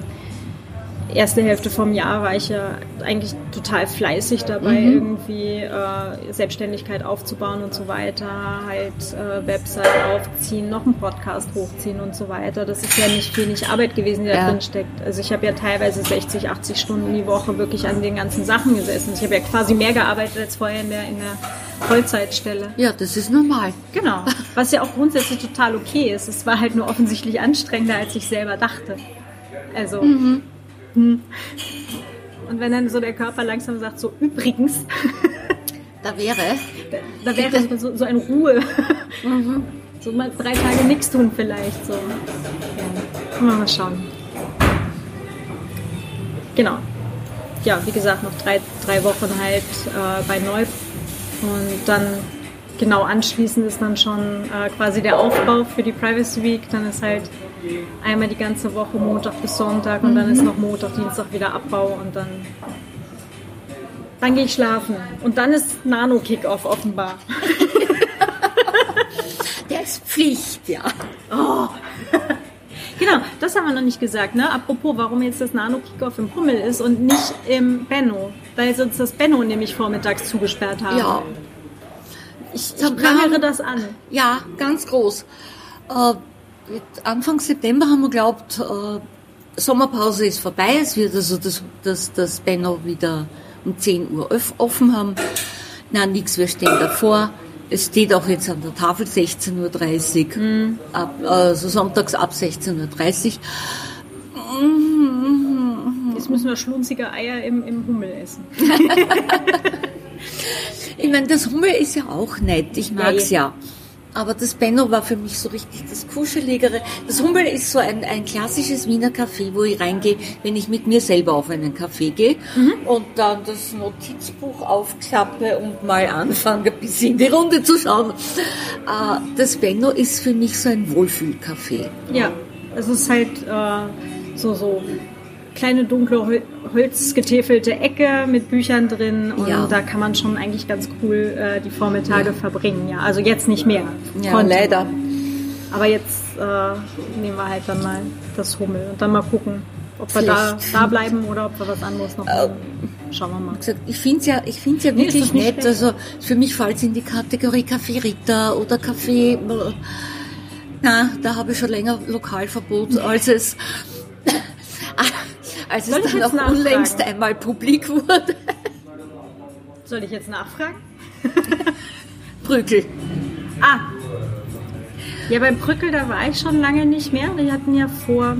erste Hälfte vom Jahr war ich ja eigentlich total fleißig dabei, irgendwie äh, Selbstständigkeit aufzubauen und so weiter, halt äh, Website aufziehen, noch einen Podcast hochziehen und so weiter. Das ist ja nicht wenig Arbeit gewesen, die da Ja. drin steckt. Also ich habe ja teilweise 60, 80 Stunden die Woche wirklich an den ganzen Sachen gesessen. Ich habe ja quasi mehr gearbeitet als vorher in der, in der Vollzeitstelle. Ja, das ist normal. Genau. (laughs) Was ja auch grundsätzlich total okay ist. Es war halt nur offensichtlich anstrengender, als ich selber dachte. Also. Hm. Und wenn dann so der Körper langsam sagt, so übrigens, Da wäre, da, da wäre so, so eine Ruhe. So mal drei Tage nichts tun vielleicht. So. Ja. Mal schauen. Genau. Ja, wie gesagt, noch drei, drei Wochen halt äh, bei Neuf. Und dann genau anschließend ist dann schon äh, quasi der Aufbau für die Privacy Week. Dann ist halt einmal die ganze Woche Montag bis Sonntag und dann ist noch Montag, Dienstag wieder Abbau und dann dann gehe ich schlafen. Und dann ist Nano-Kick-Off offenbar. (laughs) der ist Pflicht, ja. (laughs) Genau, das haben wir noch nicht gesagt. Ne? Apropos, warum jetzt das Nano-Kickoff im Pummel ist und nicht im Benno. Weil sie uns das Benno nämlich vormittags zugesperrt haben. Ja. ich, ich prangere das an. Ja, ganz groß. Äh, Anfang September haben wir geglaubt, äh, Sommerpause ist vorbei. Es wird also das, das, das Benno wieder um 10 Uhr offen haben. Na, nix, wir stehen davor. Es steht auch jetzt an der Tafel 16.30 Uhr, ab, also sonntags ab 16.30 Uhr. Jetzt müssen wir schlunzige Eier im, im Hummel essen. (laughs) Ich meine, das Hummel ist ja auch nett, ich mag's Ja, ja. Aber das Benno war für mich so richtig das Kuscheligere. Das Hummel ist so ein, ein klassisches Wiener Café, wo ich reingehe, wenn ich mit mir selber auf einen Café gehe und dann das Notizbuch aufklappe und mal anfange, ein bisschen in die Runde zu schauen. Äh, Das Benno ist für mich so ein Wohlfühlcafé. Ja, es ist halt äh, so, so kleine dunkle Hol holzgetäfelte Ecke mit Büchern drin und Ja. da kann man schon eigentlich ganz cool äh, die Vormittage verbringen. Ja, also jetzt nicht mehr. Ja, Konnte. leider. Aber jetzt äh, nehmen wir halt dann mal das Hummel und dann mal gucken, ob wir da, da bleiben oder ob wir was anderes noch machen. Schauen wir mal. gesagt, ich finde es ja, ich find's ja Nee, wirklich nett. schlecht. Also für mich fällt es in die Kategorie Café Ritter oder Café. Na, da habe ich schon länger Lokalverbot, (laughs) als es, als es Soll ich dann jetzt auch nachfragen? unlängst einmal publik wurde. Soll ich jetzt nachfragen? (laughs) Brügel. Ah. Ja, beim Brückel, da war ich schon lange nicht mehr. Die hatten ja vor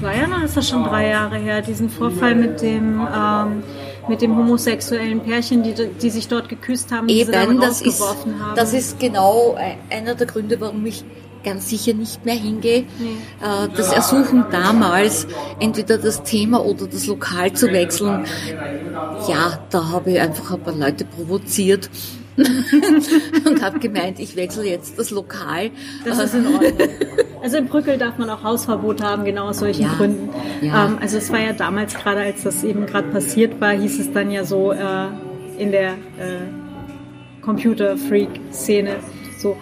zwei Jahren, oder ist das schon drei Jahre her, diesen Vorfall mit dem, ähm, mit dem homosexuellen Pärchen, die, die sich dort geküsst haben, die sie dann Eben, das ist, haben. das ist genau ein- einer der Gründe, warum ich ganz sicher nicht mehr hingehe. Nee. Äh, Das Ersuchen damals, entweder das Thema oder das Lokal zu wechseln, ja, da habe ich einfach ein paar Leute provoziert (laughs) und habe gemeint, ich wechsle jetzt das Lokal. Das ist in Ordnung. Also in Brückel darf man auch Hausverbot haben, genau aus solchen Ja, Gründen. ja. Ähm, also es war ja damals gerade, als das eben gerade passiert war, hieß es dann ja so äh, in der äh, Computer-Freak-Szene so,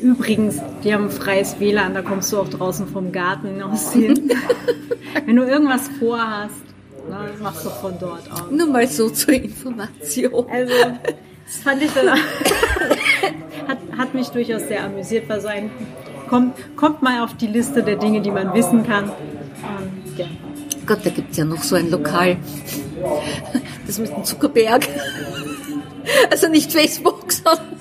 übrigens, die haben freies WLAN, da kommst du auch draußen vom Garten aus hin. (laughs) Wenn du irgendwas vorhast, das machst du von dort aus. Nur mal so zur Information. Also, das fand ich dann, (laughs) hat, hat mich durchaus sehr amüsiert, war so ein, kommt, kommt mal auf die Liste der Dinge, die man wissen kann. Und, ja. Gott, da gibt's ja noch so ein Lokal. Das mit dem Zuckerberg. Also nicht Facebook, sondern...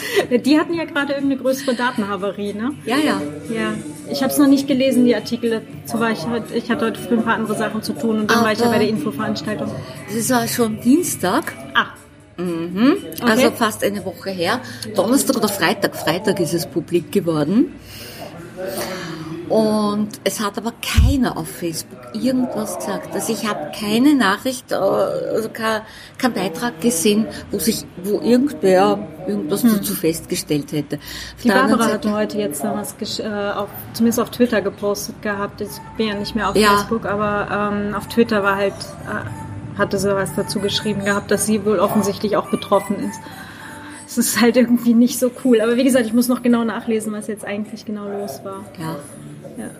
(laughs) Die hatten ja gerade irgendeine größere Datenhavarie, ne? Ja, ja. Ja, ich habe es noch nicht gelesen, die Artikel. Dazu war ich heute, ich hatte heute früh ein paar andere Sachen zu tun und dann war ich ja Aber- bei der Infoveranstaltung. Das war schon Dienstag. Ah, Mhm. Okay. Also fast eine Woche her. Donnerstag oder Freitag. Freitag ist es publik geworden. Und es hat aber keiner auf Facebook irgendwas gesagt. Also ich habe keine Nachricht, äh, also kein, kein Beitrag gesehen, wo sich, wo irgendwer irgendwas hm. dazu festgestellt hätte. Auf Die Barbara hatte heute jetzt noch was, äh, auf, zumindest auf Twitter gepostet gehabt. Ich bin ja nicht mehr auf ja. Facebook, aber ähm, auf Twitter war halt, äh, hatte sie was dazu geschrieben gehabt, dass sie wohl offensichtlich auch betroffen ist. Es ist halt irgendwie nicht so cool. Aber wie gesagt, ich muss noch genau nachlesen, was jetzt eigentlich genau los war. Ja. Ja.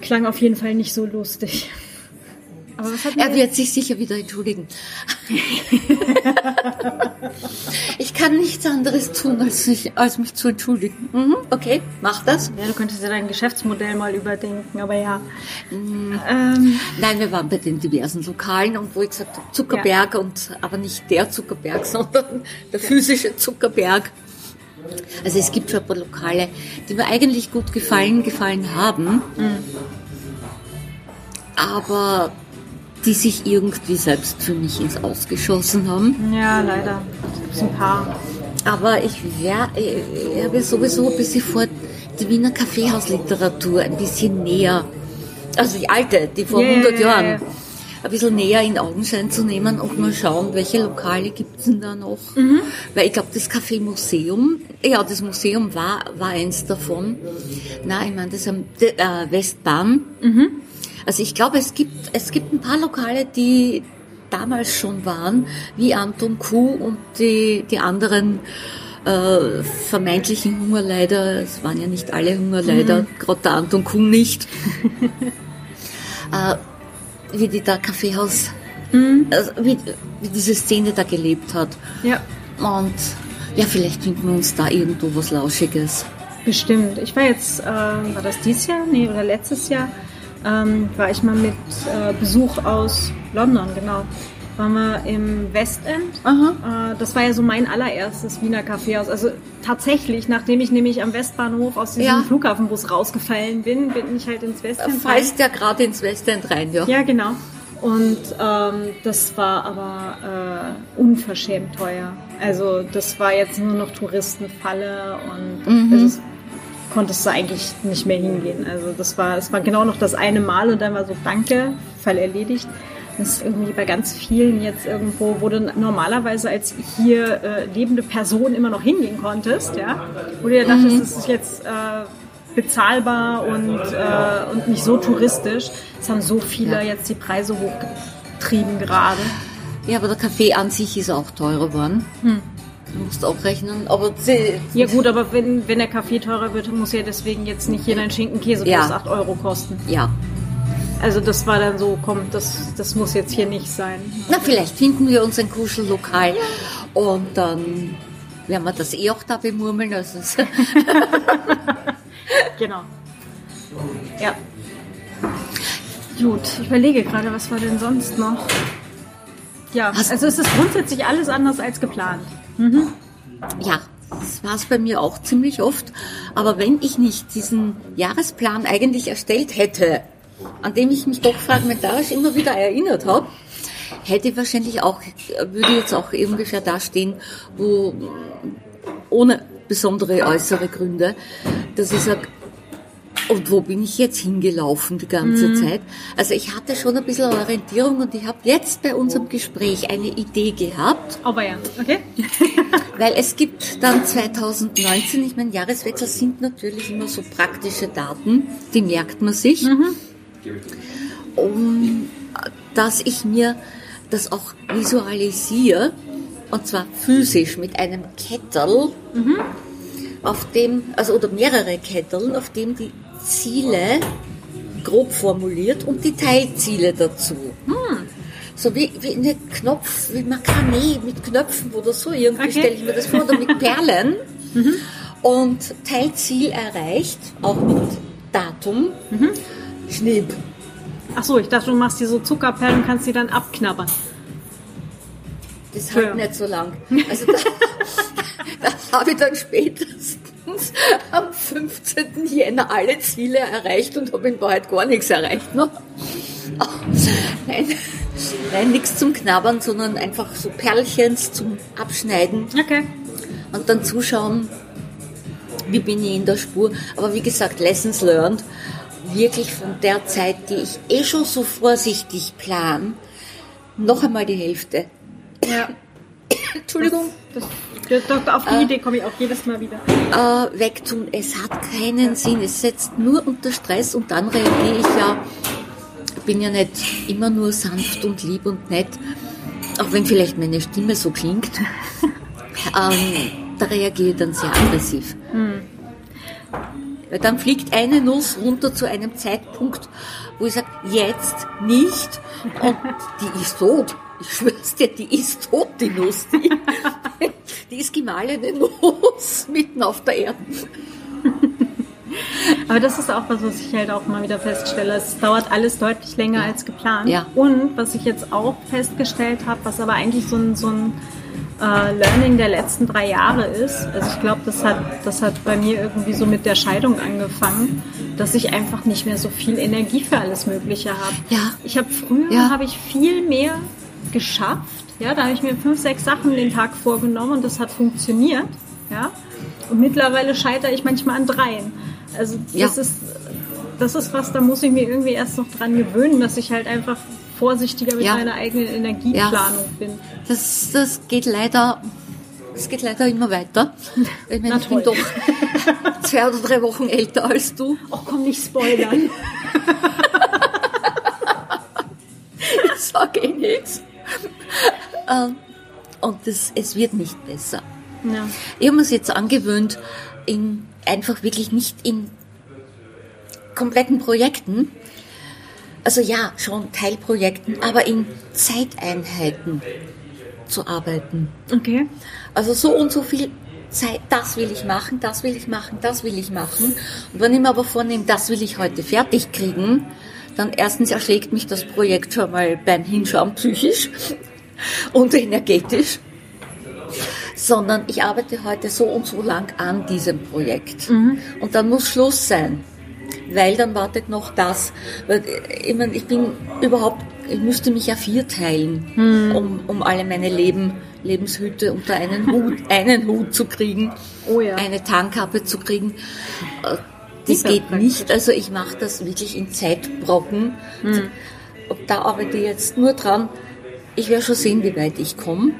Klang auf jeden Fall nicht so lustig. er wird sich sicher wieder entschuldigen. (laughs) ich kann nichts anderes tun, als, sich, als mich zu entschuldigen. Mhm, okay, mach das. Ja, du könntest ja dein Geschäftsmodell mal überdenken, aber ja. Mhm. Ähm. Nein, wir waren bei den diversen Lokalen und wo ich gesagt habe, Zuckerberg ja. und aber nicht der Zuckerberg, (laughs) sondern der physische Zuckerberg. Also es gibt schon ein paar Lokale, die mir eigentlich gut gefallen, gefallen haben. Mhm. Aber die sich irgendwie selbst für mich ins Ausgeschossen haben. Ja, leider. Es gibt ein paar. Aber ich, wär, ich habe sowieso ein bisschen vor, die Wiener Kaffeehausliteratur ein bisschen näher, also die alte, die vor yeah, 100 Jahren, yeah, yeah. Ein bisschen näher in Augenschein zu nehmen und mal schauen, welche Lokale gibt es denn da noch. Mhm. Weil ich glaube, das Kaffeemuseum, ja, das Museum war, war eins davon. Nein, ich meine, das am äh, Westbahn. Mhm also ich glaube, es gibt, es gibt ein paar Lokale, die damals schon waren, wie Anton Kuh und die, die anderen äh, vermeintlichen Hungerleider. Es waren ja nicht alle Hungerleider, mhm. gerade der Anton Kuh nicht. (laughs) äh, wie die da Kaffeehaus, mhm. also wie, wie diese Szene da gelebt hat. Ja. Und ja, vielleicht finden wir uns da irgendwo was Lauschiges. Bestimmt. Ich war jetzt, äh, war das dieses Jahr? Nee, oder letztes Jahr? ähm, war ich mal mit äh, Besuch aus London, genau. Waren wir im Westend. Äh, das war ja so mein allererstes Wiener Kaffeehaus. Also tatsächlich, nachdem ich nämlich am Westbahnhof aus diesem ja. Flughafenbus rausgefallen bin, bin ich halt ins Westend. Fallst ja gerade ins Westend rein, ja. Ja, genau. Und ähm, das war aber äh, unverschämt teuer. Also das war jetzt nur noch Touristenfalle und mhm. es konntest du eigentlich nicht mehr hingehen. Also das war, es war genau noch das eine Mal und dann war so, danke, Fall erledigt. Das ist irgendwie bei ganz vielen jetzt irgendwo, wo du normalerweise als hier äh, lebende Person immer noch hingehen konntest, ja, wo du ja dachtest, mhm. das ist jetzt äh, bezahlbar und, äh, und nicht so touristisch. Es haben so viele ja. jetzt die Preise hochgetrieben gerade. Ja, aber der Kaffee an sich ist auch teurer geworden. Hm. Du musst auch rechnen, aber Ja gut, aber wenn, wenn der Kaffee teurer wird, muss ja deswegen jetzt nicht jeder ein Schinkenkäse ja. plus 8 Euro kosten. Ja. Also das war dann so, komm, das, das muss jetzt hier nicht sein. Na, vielleicht finden wir uns ein Kuschellokal und dann werden wir das eh auch da bemurmeln. Also (laughs) genau. Ja. Gut, ich überlege gerade, was war denn sonst noch? Ja, also es ist grundsätzlich alles anders als geplant. Mhm. Ja, das war es bei mir auch ziemlich oft. Aber wenn ich nicht diesen Jahresplan eigentlich erstellt hätte, an dem ich mich doch fragmentarisch immer wieder erinnert habe, hätte ich wahrscheinlich auch, würde jetzt auch ungefähr da stehen, wo ohne besondere äußere Gründe, dass ich sage, und wo bin ich jetzt hingelaufen die ganze mhm. Zeit? Also ich hatte schon ein bisschen Orientierung und ich habe jetzt bei unserem Gespräch eine Idee gehabt. Aber ja, okay. (laughs) weil es gibt dann 2019, ich meine, Jahreswechsel sind natürlich immer so praktische Daten, die merkt man sich. Mhm. Um, dass ich mir das auch visualisiere, und zwar physisch mit einem Kettel, mhm. auf dem, also oder mehrere Ketteln, auf dem die Ziele grob formuliert und die Teilziele dazu. Hm. So wie, wie eine Knopf, wie Makramee mit Knöpfen oder so, irgendwie okay. stelle ich mir das vor, oder mit Perlen. mhm. Und Teilziel erreicht, auch mit Datum, mhm. Schnipp. Ach so, ich dachte, du machst dir so Zuckerperlen und kannst die dann abknabbern. Das hält nicht so lang. Also da, (laughs) da habe ich dann spätestens am 15. Jänner alle Ziele erreicht und habe in Wahrheit gar nichts erreicht. Ne? Oh, nein, Nein, nichts zum Knabbern, sondern einfach so Perlchens zum Abschneiden. Okay. Und dann zuschauen, wie bin ich in der Spur. Aber wie gesagt, Lessons learned. Wirklich von der Zeit, die ich eh schon so vorsichtig plan, noch einmal die Hälfte. Ja. Entschuldigung. Das, das, das, auf die Idee komme ich auch jedes Mal wieder. Äh, wegtun. Es hat keinen Sinn. Es setzt nur unter Stress und dann reagiere ich ja. bin ja nicht immer nur sanft und lieb und nett. Auch wenn vielleicht meine Stimme so klingt. (laughs) ähm, da reagiere ich dann sehr aggressiv. Weil dann fliegt eine Nuss runter zu einem Zeitpunkt, wo ich sage, jetzt nicht. Und die ist tot. Ich schwör's dir, die ist tot, die Nuss. Die, (laughs) die ist gemahlene Nuss mitten auf der Erde. (laughs) Aber das ist auch was, was ich halt auch mal wieder feststelle. Es dauert alles deutlich länger als geplant. Ja. Und was ich jetzt auch festgestellt habe, was aber eigentlich so ein, so ein äh, Learning der letzten drei Jahre ist, also ich glaube, das hat, das hat bei mir irgendwie so mit der Scheidung angefangen, dass ich einfach nicht mehr so viel Energie für alles Mögliche habe. Ja. Ich habe früher Ja. habe ich viel mehr geschafft. Ja, da habe ich mir fünf, sechs Sachen den Tag vorgenommen und das hat funktioniert. Ja. Und mittlerweile scheitere ich manchmal an dreien. Also Ja. das ist das ist was, da muss ich mir irgendwie erst noch dran gewöhnen, dass ich halt einfach vorsichtiger mit Ja. meiner eigenen Energieplanung bin. Das, das geht leider, das geht leider immer weiter. Ich meine, ich bin doch (laughs) zwei oder drei Wochen älter als du. Oh, komm nicht spoilern. (laughs) Ich sage eh nichts. Ähm, Und das, es wird nicht besser. ja. Ich habe mir es jetzt angewöhnt, in, einfach wirklich nicht in kompletten Projekten, also ja, schon Teilprojekten, aber in Zeiteinheiten zu arbeiten. Okay. Also so und so viel Zeit, das will ich machen, das will ich machen, das will ich machen. Und wenn ich mir aber vornehme, das will ich heute fertig kriegen, dann erstens erschlägt mich das Projekt schon mal beim Hinschauen psychisch (laughs) und energetisch, sondern ich arbeite heute so und so lang an diesem Projekt. Und dann muss Schluss sein, weil dann wartet noch das. Ich, meine, ich bin überhaupt, ich müsste mich ja vierteilen, um, um alle meine Leben, Lebenshüte unter einen Hut, (laughs) einen Hut zu kriegen, Oh ja. eine Tarnkappe zu kriegen. Äh, Das geht nicht. Also ich mache das wirklich in Zeitbrocken. Und da arbeite ich jetzt nur dran. Ich werde schon sehen, wie weit ich komme.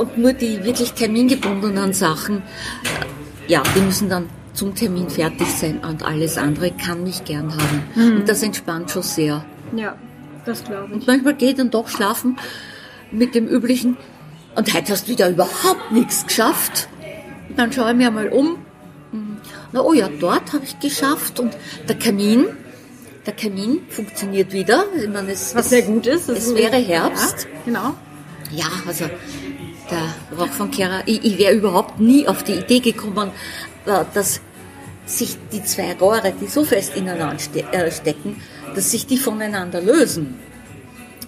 Und nur die wirklich termingebundenen Sachen, äh, ja, die müssen dann zum Termin fertig sein und alles andere kann mich gern haben. Und das entspannt schon sehr. Ja, das glaube ich. Und manchmal gehe ich dann doch schlafen mit dem üblichen, und heute hast du wieder überhaupt nichts geschafft. Und dann schaue ich mir mal um. Na, oh ja, dort habe ich geschafft. Und der Kamin, der Kamin funktioniert wieder. Ich meine, es, Was es, sehr gut ist. Es wäre Herbst. Ja, genau. Ja, also der Rauchfangkehrer, ich, ich wäre überhaupt nie auf die Idee gekommen, dass sich die zwei Rohre, die so fest ineinander ste äh, stecken, dass sich die voneinander lösen.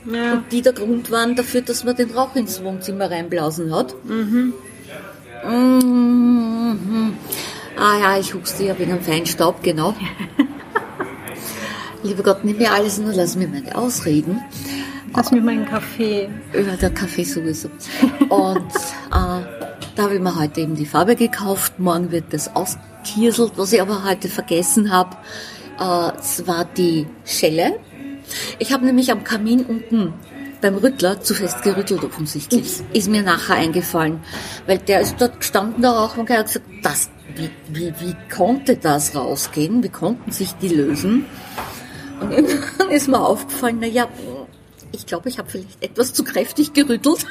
Ja. Und die der Grund waren dafür, dass man den Rauch ins Wohnzimmer reinblasen hat. Mhm. Ah ja, ich huste ja wegen einem Feinstaub, genau. (laughs) Lieber Gott, nimm mir alles nur lass mir meine Ausreden. Lass mir meinen Kaffee. Ja, der Kaffee sowieso. Und äh, da habe ich mir heute eben die Farbe gekauft. Morgen wird das auskieselt. Was ich aber heute vergessen habe, äh, es war die Schelle. Ich habe nämlich am Kamin unten beim Rüttler zu fest gerüttelt offensichtlich. Ist mir nachher eingefallen. Weil der ist dort gestanden, der Rauch, und hat gesagt, das, wie, wie, wie konnte das rausgehen? Wie konnten sich die lösen? Und (laughs) irgendwann ist mir aufgefallen, na ja, ich glaube, ich habe vielleicht etwas zu kräftig gerüttelt.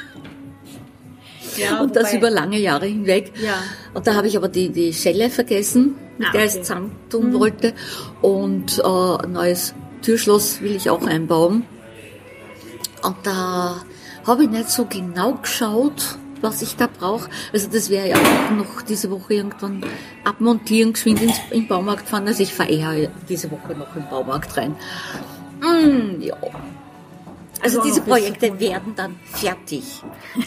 Ja, und das wobei- über lange Jahre hinweg. Ja. Und da habe ich aber die, die Schelle vergessen, mit Ah, der ich okay. es zusammentun wollte. Und äh, ein neues Türschloss will ich auch einbauen. Und da habe ich nicht so genau geschaut, was ich da brauche. Also das wäre ja auch noch diese Woche irgendwann abmontieren, geschwind ins, in den Baumarkt fahren. Also ich fahre eher diese Woche noch in den Baumarkt rein. Mm, ja. Also diese Projekte werden dann fertig.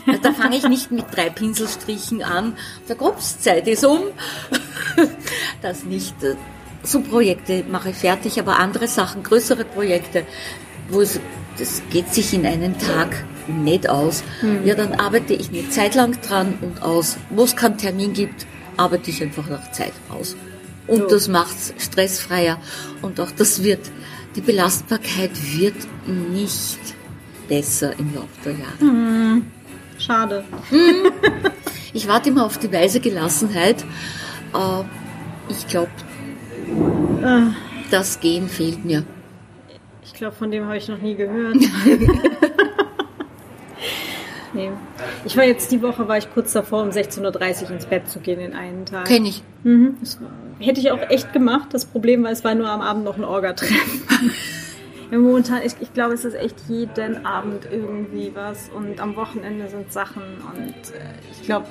Also da fange ich nicht mit drei Pinselstrichen an. Der Kopfzeit ist um. (laughs) Das nicht. So Projekte mache ich fertig, aber andere Sachen, größere Projekte, wo es das geht sich in einen Tag nicht aus. Hm. Ja, dann arbeite ich eine Zeit lang dran und aus. Wo es keinen Termin gibt, arbeite ich einfach nach Zeit aus. Und So. das macht's stressfreier. Und auch das wird, die Belastbarkeit wird nicht besser im Laufe der Jahre. Schade. (laughs) Ich warte immer auf die weise Gelassenheit. Ich glaube, Ah, das Gehen fehlt mir. Ich glaube, von dem habe ich noch nie gehört. (laughs) nee. Ich war jetzt die Woche, war ich kurz davor, um 16.30 Uhr ins Bett zu gehen in einen Tag. Kenne ich. Mhm. Das hätte ich auch echt gemacht. Das Problem war, es war nur am Abend noch ein Orga-Treffen. (laughs) ja, momentan, ich, ich glaube, es ist echt jeden Abend irgendwie was und am Wochenende sind Sachen und äh, ich glaube,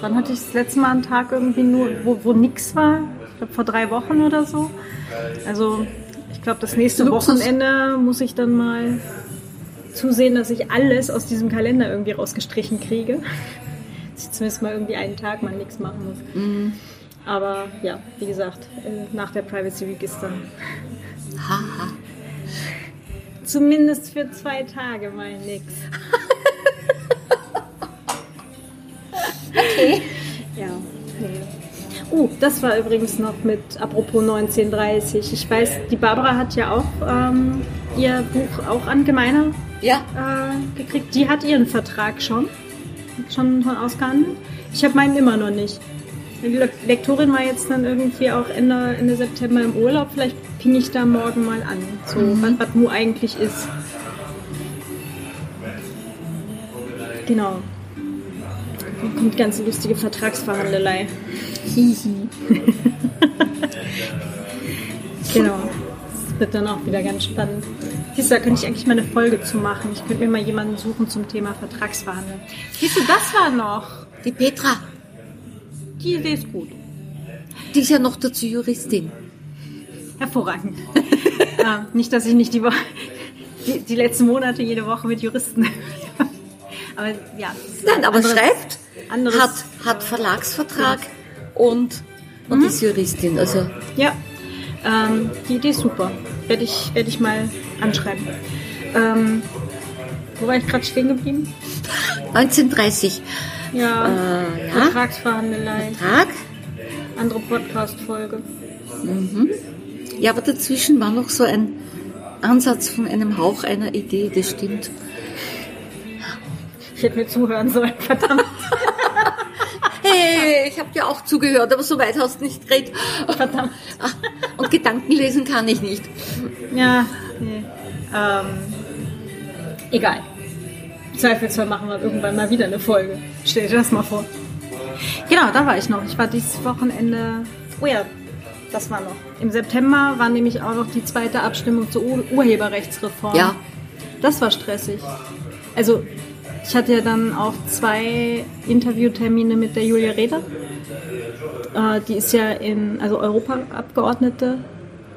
wann hatte ich das letzte Mal einen Tag irgendwie nur, wo, wo nix war? Ich glaube, vor drei Wochen oder so. Also, ich glaube, das nächste Luxus. Wochenende muss ich dann mal zusehen, dass ich alles aus diesem Kalender irgendwie rausgestrichen kriege. (laughs) Dass ich zumindest mal irgendwie einen Tag mal nichts machen muss. Aber ja, wie gesagt, äh, nach der Privacy Week ist dann Haha. Zumindest für zwei Tage mal nix. Okay. Ja, nee. Uh, das war übrigens noch mit, apropos 1930. Ich weiß, die Barbara hat ja auch ähm, ihr Buch auch an Gemeiner Ja, äh, gekriegt. Die hat ihren Vertrag schon, schon, schon ausgehandelt. Ich habe meinen immer noch nicht. Die Le- Lektorin war jetzt dann irgendwie auch Ende, Ende September im Urlaub. Vielleicht ping ich da morgen mal an, so was, was Mu eigentlich ist. Genau. Dann kommt ganz lustige Vertragsverhandelei. Hihi. (laughs) genau. Das wird dann auch wieder ganz spannend. Siehst du, da könnte ich eigentlich mal eine Folge zu machen. Ich könnte mir mal jemanden suchen zum Thema Vertragsverhandeln. Siehst du, das war noch. die Petra, Die Idee ist gut. die ist ja noch dazu Juristin. Hervorragend. (laughs) äh, nicht, dass ich nicht die, Woche, (laughs) die, die letzten Monate jede Woche mit Juristen. (laughs) aber ja. Nein, aber anderes- schreibt, anderes- hat, hat Verlagsvertrag und, und ist Juristin. Also Ja, ähm, die Idee ist super. Werde ich, werd ich mal anschreiben. Ähm, wo war ich gerade stehen geblieben? 1930 Ja, Äh, ja. Vertragsverhandelei, Tag. andere Podcast-Folge. Ja, aber dazwischen war noch so ein Ansatz von einem Hauch einer Idee, das stimmt. Ich hätte mir zuhören sollen, (laughs) verdammt. Hey, ich habe dir auch zugehört, aber so weit hast du nicht geredet. verdammt. Ah, Und Gedanken lesen kann ich nicht. Ja, nee. Ähm, egal. Zweifelsfall machen wir irgendwann mal wieder eine Folge. Stell dir das mal vor. Genau, da war ich noch. Ich war dieses Wochenende. Oh ja, das war noch. Im September war nämlich auch noch die zweite Abstimmung zur Ur Urheberrechtsreform. Ja. Das war stressig. Also, ich hatte ja dann auch zwei Interviewtermine mit der Julia Reda. Äh, die ist ja in, also Europaabgeordnete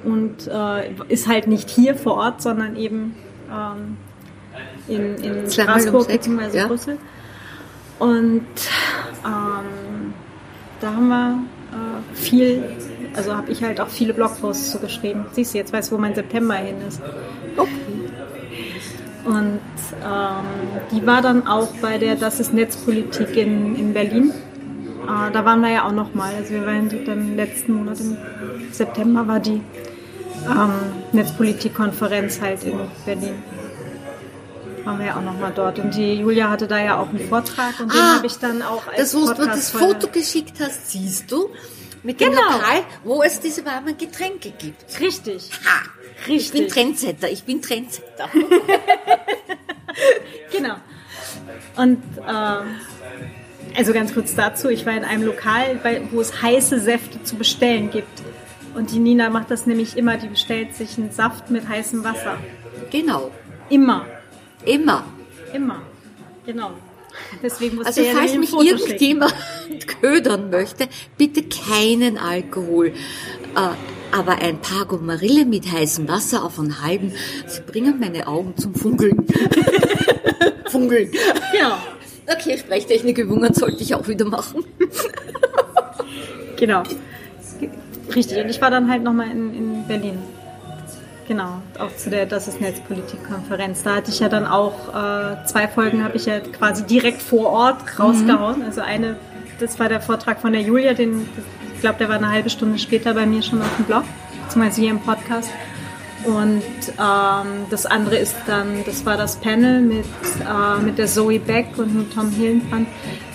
und äh, ist halt nicht hier vor Ort, sondern eben ähm, in, in Straßburg bzw. ja. Brüssel. Und ähm, da haben wir äh, viel, also habe ich halt auch viele Blogposts zugeschrieben. Siehst du, jetzt weißt du, wo mein September hin ist. Und ähm, die war dann auch bei der Das ist Netzpolitik in, in Berlin. Äh, da waren wir ja auch noch mal. Also wir waren dann letzten Monat im September war die ähm, Netzpolitikkonferenz halt in Berlin. Waren wir ja auch noch mal dort. Und die Julia hatte da ja auch einen Vortrag und den Ah, habe ich dann auch Das, als wo du das Foto geschickt hast, siehst du, mit dem Genau. Lokal, wo es diese warmen Getränke gibt. Richtig. Ha! Ich bin Richtig. Trendsetter, ich bin Trendsetter. (laughs) Genau. Und ähm, also ganz kurz dazu, ich war in einem Lokal, bei, wo es heiße Säfte zu bestellen gibt. Und die Nina macht das nämlich immer, die bestellt sich einen Saft mit heißem Wasser. genau. Immer. Immer. Immer. Genau. Deswegen muss Also ja falls mich Foto schicken. irgendjemand ködern möchte, bitte keinen Alkohol. Äh, aber ein paar Gomarille mit heißem Wasser auf einen halben, sie bringen meine Augen zum Funkeln. (laughs) Funkeln. Genau. Okay, Sprechtechnikübungen sollte ich auch wieder machen. Genau. Richtig. Und ich war dann halt nochmal in, in Berlin. Genau, auch zu der Das ist Netzpolitik-Konferenz. Da hatte ich ja dann auch äh, zwei Folgen, habe ich ja quasi direkt vor Ort rausgehauen. Mhm. Also eine, das war der Vortrag von der Julia, den, ich glaube, der war eine halbe Stunde später bei mir schon auf dem Blog, beziehungsweise hier im Podcast. Und ähm, das andere ist dann, das war das Panel mit, äh, mit der Zoe Beck und mit Tom Hillenbrand.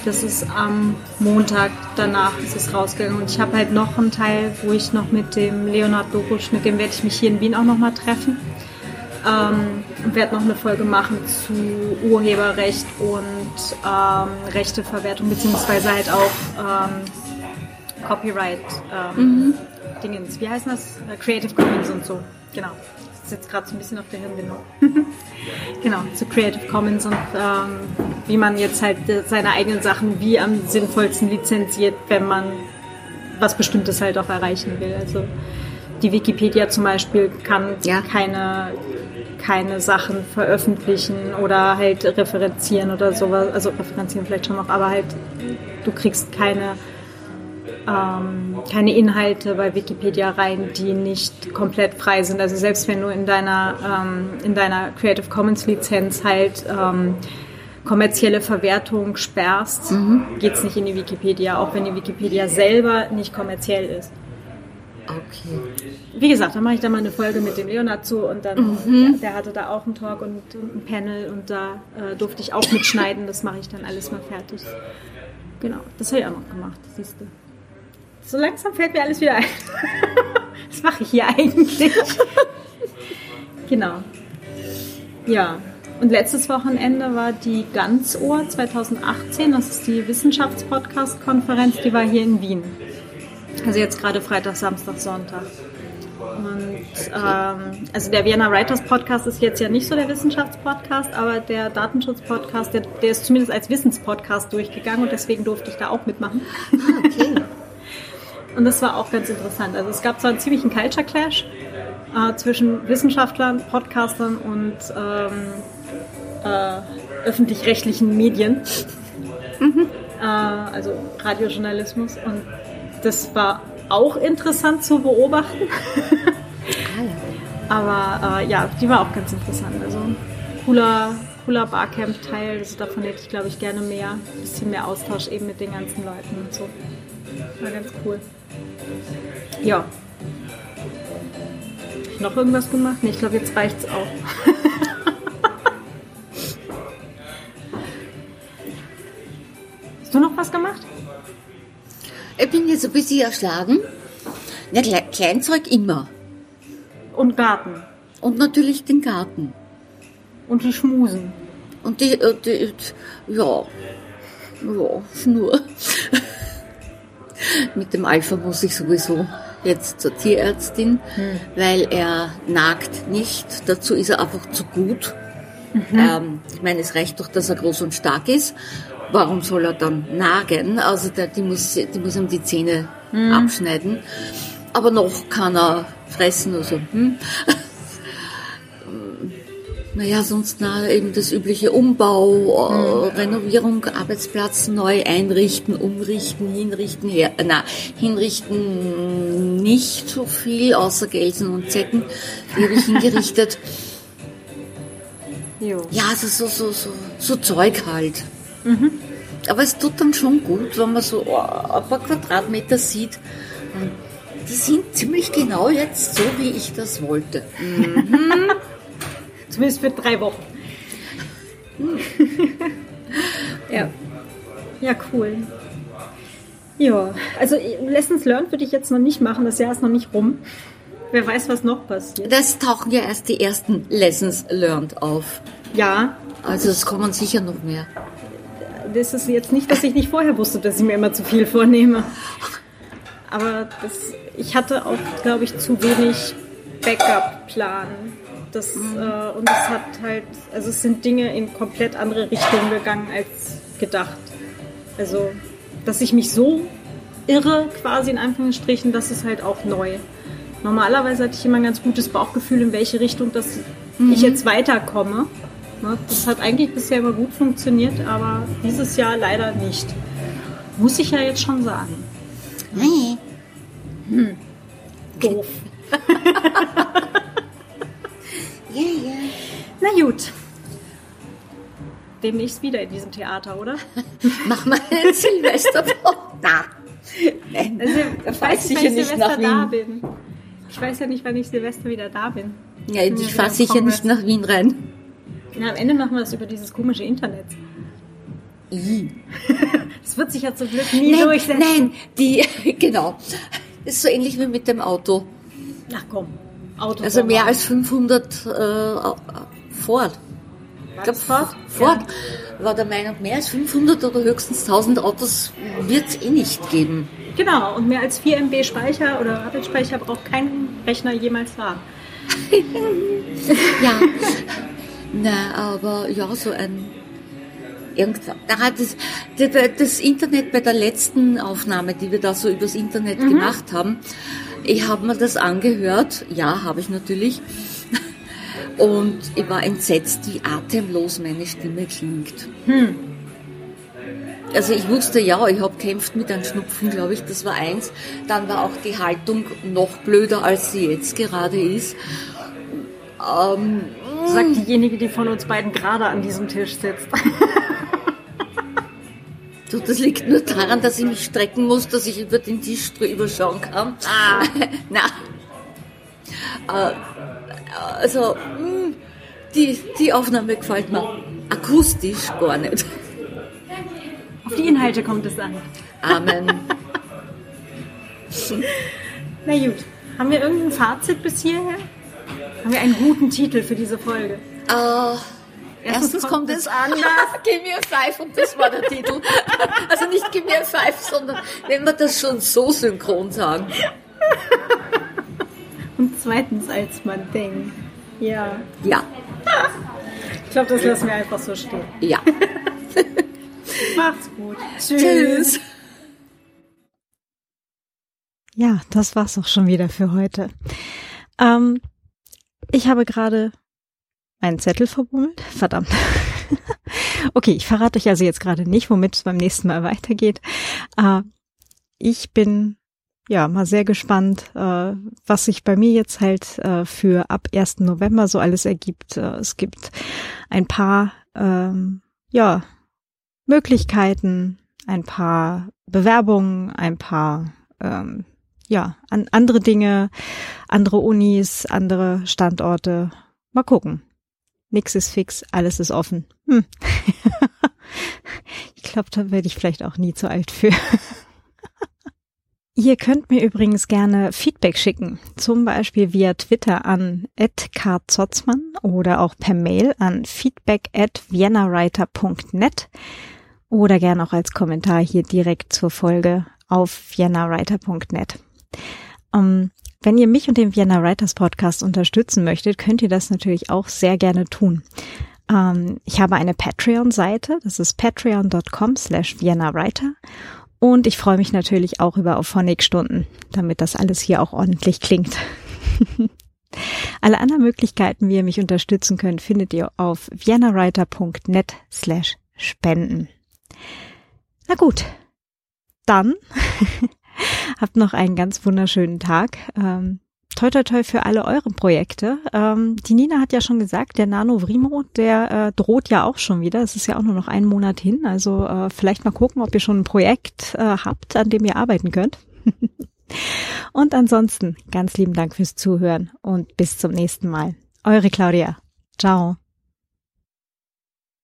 Das ist am Montag danach ist es rausgegangen. Und ich habe halt noch einen Teil, wo ich noch mit dem Leonard Dorusch, mit dem werde ich mich hier in Wien auch nochmal treffen. Ähm, und werde noch eine Folge machen zu Urheberrecht und ähm, Rechteverwertung, beziehungsweise halt auch ähm, Copyright ähm, mhm. Wie heißt das? Creative Commons und so. Genau. Ist jetzt gerade so ein bisschen auf der Hirnwindung. (laughs) genau, zu Creative Commons und ähm, wie man jetzt halt seine eigenen Sachen wie am sinnvollsten lizenziert, wenn man was Bestimmtes halt auch erreichen will. Also die Wikipedia zum Beispiel kann ja. keine, keine Sachen veröffentlichen oder halt referenzieren oder sowas. Also referenzieren vielleicht schon noch, aber halt du kriegst keine ähm, keine Inhalte bei Wikipedia rein, die nicht komplett frei sind. Also selbst wenn du in deiner, ähm, in deiner Creative Commons Lizenz halt ähm, kommerzielle Verwertung sperrst, mhm. es nicht in die Wikipedia, auch wenn die Wikipedia selber nicht kommerziell ist. Okay. Wie gesagt, da mache ich da mal eine Folge mit dem Leonard zu und dann, mhm. der, der, hatte da auch einen Talk und, und ein Panel und da äh, durfte ich auch mitschneiden, das mache ich dann alles mal fertig. Genau, das habe ich auch noch gemacht, siehst du. So langsam fällt mir alles wieder ein. (laughs) Was mache ich hier eigentlich? (laughs) genau. Ja. Und letztes Wochenende war die Ganzohr 2018. Das ist die Wissenschaftspodcast-Konferenz. Die war hier in Wien. Also jetzt gerade Freitag, Samstag, Sonntag. Und ähm, also der Vienna Writers Podcast ist jetzt ja nicht so der Wissenschaftspodcast, aber der Datenschutz-Podcast, der, der ist zumindest als Wissenspodcast durchgegangen und deswegen durfte ich da auch mitmachen. Ah, okay. (laughs) Und das war auch ganz interessant. Also es gab zwar einen ziemlichen Culture Clash äh, zwischen Wissenschaftlern, Podcastern und ähm, äh, öffentlich-rechtlichen Medien. Mhm. Äh, also Radiojournalismus. Und das war auch interessant zu beobachten. (laughs) Aber äh, ja, die war auch ganz interessant. Also cooler, cooler Barcamp-Teil. Also davon hätte ich, glaube ich, gerne mehr. Ein bisschen mehr Austausch eben mit den ganzen Leuten und so. War ganz cool. Ja. Noch irgendwas gemacht? Nee, ich glaube, jetzt reicht's auch. (laughs) Hast du noch was gemacht? Ich bin jetzt ein bisschen erschlagen. Ja, Kleinzeug immer. Und Garten. Und natürlich den Garten. Und die Schmusen. Und die, äh, die ja, ja, Schnur. Mit dem Alpha muss ich sowieso jetzt zur Tierärztin, hm. weil er nagt nicht. Dazu ist er einfach zu gut. Mhm. Ähm, ich meine, es reicht doch, dass er groß und stark ist. Warum soll er dann nagen? Also der, die, muss, die muss ihm die Zähne mhm. abschneiden. Aber noch kann er fressen. Also, hm. Naja, sonst na, eben das übliche Umbau, äh, mhm. Renovierung, Arbeitsplatz neu einrichten, umrichten, hinrichten, her, na, hinrichten nicht so viel, außer Gelsen und Zecken, die habe ich (laughs) hingerichtet. Jo. Ja, also so, so, so, so Zeug halt. Mhm. Aber es tut dann schon gut, wenn man so oh, ein paar Quadratmeter sieht. Die sind ziemlich genau jetzt so, wie ich das wollte. Mhm. (laughs) Zumindest für drei Wochen. (laughs) ja. Ja, cool. Ja, also Lessons Learned würde ich jetzt noch nicht machen. Das Jahr ist noch nicht rum. Wer weiß, was noch passiert. Das tauchen ja erst die ersten Lessons Learned auf. Ja. Also es kommen sicher noch mehr. Das ist jetzt nicht, dass ich nicht vorher wusste, dass ich mir immer zu viel vornehme. Aber das, ich hatte auch, glaube ich, zu wenig Backup-Plan. Das, mhm. äh, und es hat halt, also es sind Dinge in komplett andere Richtungen gegangen als gedacht. Also, dass ich mich so irre, quasi in Anführungsstrichen, das ist halt auch neu. Normalerweise hatte ich immer ein ganz gutes Bauchgefühl, in welche Richtung das mhm. ich jetzt weiterkomme. Ne, das hat eigentlich bisher immer gut funktioniert, aber dieses Jahr leider nicht. Muss ich ja jetzt schon sagen. Nee. Hm. Doof. (laughs) Na gut. Demnächst wieder in diesem Theater, oder? (laughs) Mach mal Silvester. Na. Nein, Also, da ich fahr ich weiß sicher ich nicht Silvester nach da Wien. bin. Ich weiß ja nicht, wann ich Silvester wieder da bin. Ja, ich wieder fahre sicher Kongress. nicht nach Wien rein. Na, am Ende machen wir das über dieses komische Internet. I. (laughs) Das wird sich ja zum Glück nie Nein, durchsetzen. nein, die, (laughs) genau. Das ist so ähnlich wie mit dem Auto. Ach komm, Auto. Also mehr als 500 äh, Ford. Ich glaube, Ford? Ford war der Meinung, mehr als 500 oder höchstens 1000 Autos wird es eh nicht geben. Genau, und mehr als 4 MB Speicher oder Arbeitsspeicher braucht kein Rechner jemals haben. (laughs) Ja, na, aber ja, so ein irgendwann. Da das, das, das Internet bei der letzten Aufnahme, die wir da so übers Internet gemacht haben, ich habe mir das angehört. Ja, habe ich natürlich. Und ich war entsetzt, wie atemlos meine Stimme klingt. Also ich wusste, ja, ich habe kämpft mit einem Schnupfen, glaube ich, das war eins. Dann war auch die Haltung noch blöder, als sie jetzt gerade ist. Ähm, Sagt diejenige, die von uns beiden gerade an diesem Tisch sitzt. (laughs) Du, das liegt nur daran, dass ich mich strecken muss, dass ich über den Tisch drüber schauen kann. Ah. (laughs) Na. Äh, also, mh, die, die Aufnahme gefällt mir akustisch gar nicht. Auf die Inhalte kommt es an. Amen. (laughs) Na gut, haben wir irgendein Fazit bis hierher? Haben wir einen guten Titel für diese Folge? Äh, erstens kommt es anders. Give me a five und das war der Titel. Also nicht give me a five, sondern wenn wir das schon so synchron sagen. Und zweitens, als man denkt. Ja, Ja, ich glaube, das lassen wir einfach so stehen. ja. (laughs) Macht's gut. Tschüss. Ja, das war's auch schon wieder für heute. Ähm, ich habe gerade einen Zettel verbummelt. Verdammt. (laughs) okay, ich verrate euch also jetzt gerade nicht, womit es beim nächsten Mal weitergeht. Äh, ich bin ja mal sehr gespannt, äh, was sich bei mir jetzt halt äh, für ab 1. November so alles ergibt. Äh, es gibt ein paar ähm, ja Möglichkeiten, ein paar Bewerbungen, ein paar ähm, ja, an andere Dinge, andere Unis, andere Standorte. Mal gucken. Nix ist fix, alles ist offen. Hm. (laughs) ich glaube, da werde ich vielleicht auch nie zu alt für. (laughs) Ihr könnt mir übrigens gerne Feedback schicken, zum Beispiel via Twitter an @karzotzmann oder auch per Mail an feedback at viennawriter.net oder gerne auch als Kommentar hier direkt zur Folge auf viennawriter.net. Ähm, wenn ihr mich und den Vienna Writers Podcast unterstützen möchtet, könnt ihr das natürlich auch sehr gerne tun. Ähm, ich habe eine Patreon-Seite, das ist patreon.com slash Vienna Writer. Und ich freue mich natürlich auch über Auphonic-Stunden, damit das alles hier auch ordentlich klingt. (laughs) Alle anderen Möglichkeiten, wie ihr mich unterstützen könnt, findet ihr auf viennawriter.net slash spenden. Na gut, dann (laughs) habt noch einen ganz wunderschönen Tag. Ähm, toi toi toi für alle eure Projekte. Ähm, die Nina hat ja schon gesagt, der Nano Vrimo, der äh, droht ja auch schon wieder. Es ist ja auch nur noch einen Monat hin. Also äh, vielleicht mal gucken, ob ihr schon ein Projekt äh, habt, an dem ihr arbeiten könnt. (laughs) und ansonsten ganz lieben Dank fürs Zuhören und bis zum nächsten Mal. Eure Claudia. Ciao.